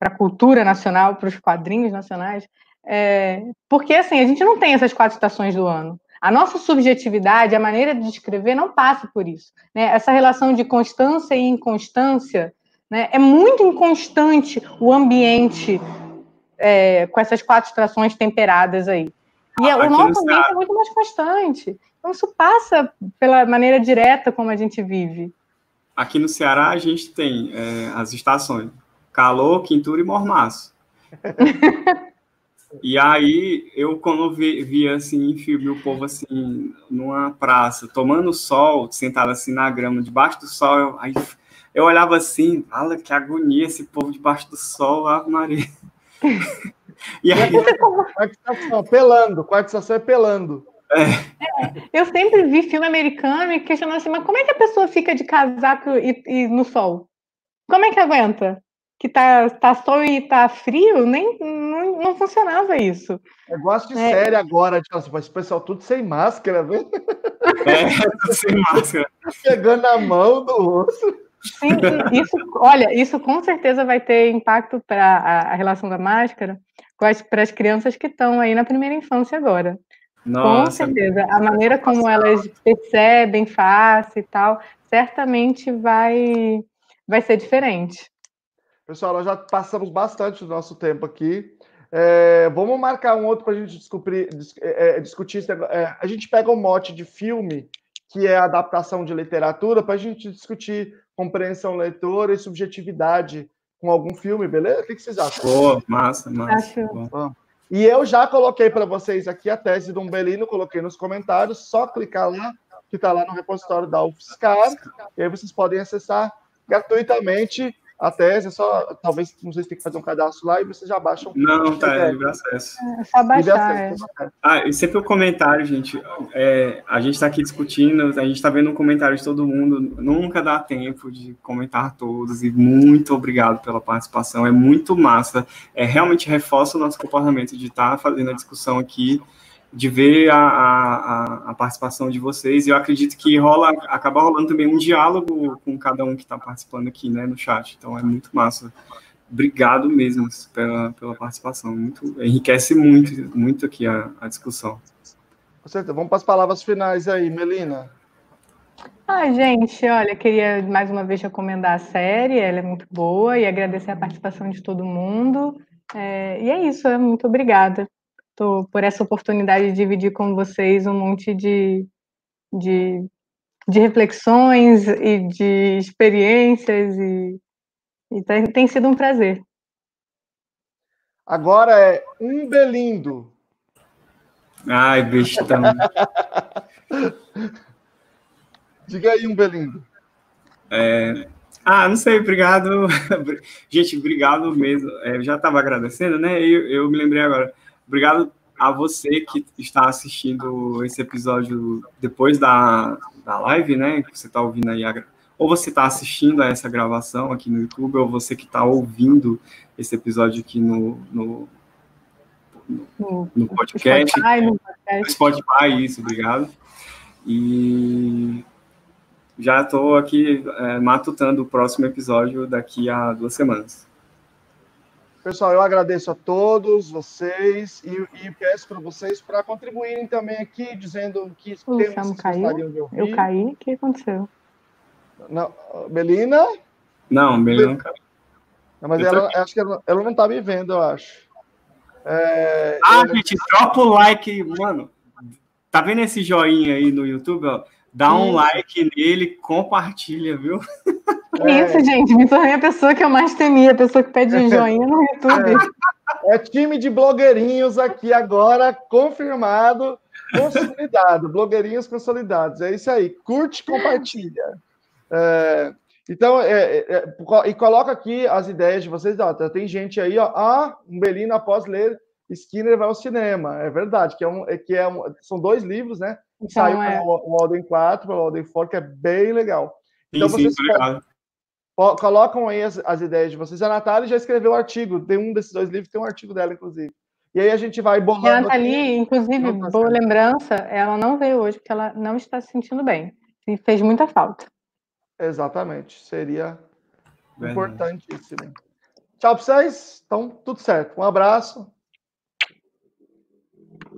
a cultura nacional, para os quadrinhos nacionais. É, porque assim, a gente não tem essas quatro estações do ano. A nossa subjetividade, a maneira de descrever, não passa por isso. Né? Essa relação de constância e inconstância né? é muito inconstante o ambiente é, com essas quatro estações temperadas aí. E ah, o nosso ambiente é muito mais constante. Então, isso passa pela maneira direta como a gente vive. Aqui no Ceará, a gente tem é, as estações: calor, quintura e mormaço. E aí, eu quando vi, via assim, em filme, o povo assim, numa praça, tomando sol, sentado assim na grama, debaixo do sol, eu, aí eu olhava assim, fala que agonia esse povo debaixo do sol, Ave Maria. E aí... Quarta estação, pelando, quarta estação é pelando. É. É, eu sempre vi filme americano e questionando assim, mas como é que a pessoa fica de casaco e, e no sol? Como é que aguenta? que tá, tá sol e tá frio, nem não, não funcionava isso. Eu gosto de é. série agora, tipo assim, esse pessoal tudo sem máscara, viu? É, sem máscara. Pegando a mão do outro. Sim, isso, olha, isso com certeza vai ter impacto para a, a, relação da máscara para as crianças que estão aí na primeira infância agora. Nossa, com certeza. A maneira como elas percebem face e tal, certamente vai, vai ser diferente. Pessoal, nós já passamos bastante do nosso tempo aqui. É, vamos marcar um outro para a gente descobrir, é, é, discutir. É, a gente pega um mote de filme, que é adaptação de literatura, para a gente discutir compreensão leitora e subjetividade com algum filme, beleza? O que, vocês acham? Pô, massa, massa. E eu já coloquei para vocês aqui a tese do Umbelino, coloquei nos comentários, só clicar lá, que está lá no repositório da UFSCar, e aí vocês podem acessar gratuitamente a tese, é só, talvez, não sei se tem que fazer um cadastro lá e você já baixa um. Não, tá, é livre acesso. É só baixar. Acesso, é. Ah, e sempre o um comentário, gente. É, a gente está aqui discutindo, a gente está vendo um comentário de todo mundo, nunca dá tempo de comentar todos, e muito obrigado pela participação, é muito massa. É, realmente reforça o nosso comportamento de estar tá fazendo a discussão aqui de ver a, a, a, participação de vocês. E eu acredito que rola, acaba rolando também um diálogo com cada um que está participando aqui, né, no chat. Então é muito massa. Obrigado mesmo pela, pela participação. Muito, enriquece muito, muito aqui a, a discussão. Com certeza. Vamos para as palavras finais aí, Melina. Ah, gente, olha, queria mais uma vez recomendar a série, ela é muito boa, e agradecer a participação de todo mundo. É, e é isso, muito obrigada tô, por essa oportunidade de dividir com vocês um monte de, de, de reflexões e de experiências, e, e tem, tem sido um prazer. Agora é um belindo. Ai, bestão. Diga aí um belindo. É... Ah, não sei, obrigado. Gente, obrigado mesmo. É, eu já estava agradecendo, né? Eu, eu me lembrei agora. Obrigado a você que está assistindo esse episódio depois da, da live, né? Que você está ouvindo aí, a, ou você está assistindo a essa gravação aqui no YouTube, ou você que está ouvindo esse episódio aqui no, no, no, no podcast. Spotify, no podcast. Spotify, isso, obrigado. E já estou aqui é, matutando o próximo episódio daqui a duas semanas. Pessoal, eu agradeço a todos vocês e, e peço para vocês para contribuírem também aqui, dizendo que o temas que gostariam de ouvir. Eu caí, o que aconteceu? Não, Belina? Não, Belina não caiu. Mas ela, acho que ela, ela não está me vendo, eu acho. É, ah, ela... gente, troca o like, mano. Tá vendo esse joinha aí no YouTube, ó? Dá um like nele, compartilha, viu? Que é. isso, gente? Me tornei a pessoa que eu mais temia, a pessoa que pede um joinha no YouTube. É, é time de blogueirinhos aqui agora, confirmado, consolidado. blogueirinhos consolidados. É isso aí. Curte, compartilha. É, então, é, é, é e coloca aqui as ideias de vocês. Ó, tem gente aí, ó, ah, um Belino após ler Skinner vai ao cinema. É verdade, que, é um, é, que é um, são dois livros, né? Então, Saiu é... o Walden 4, o Walden 4, que é bem legal. Então, sim, vocês sim, colocam aí as, as, ideias de vocês. A Natália já escreveu o um artigo, tem um desses dois livros, tem um artigo dela, inclusive. E aí a gente vai bolando. E a Nathalie, inclusive, boa lembrança, ela não veio hoje porque ela não está se sentindo bem. E fez muita falta. Exatamente. Seria Verdade. importantíssimo. Tchau para vocês. Então, tudo certo. Um abraço.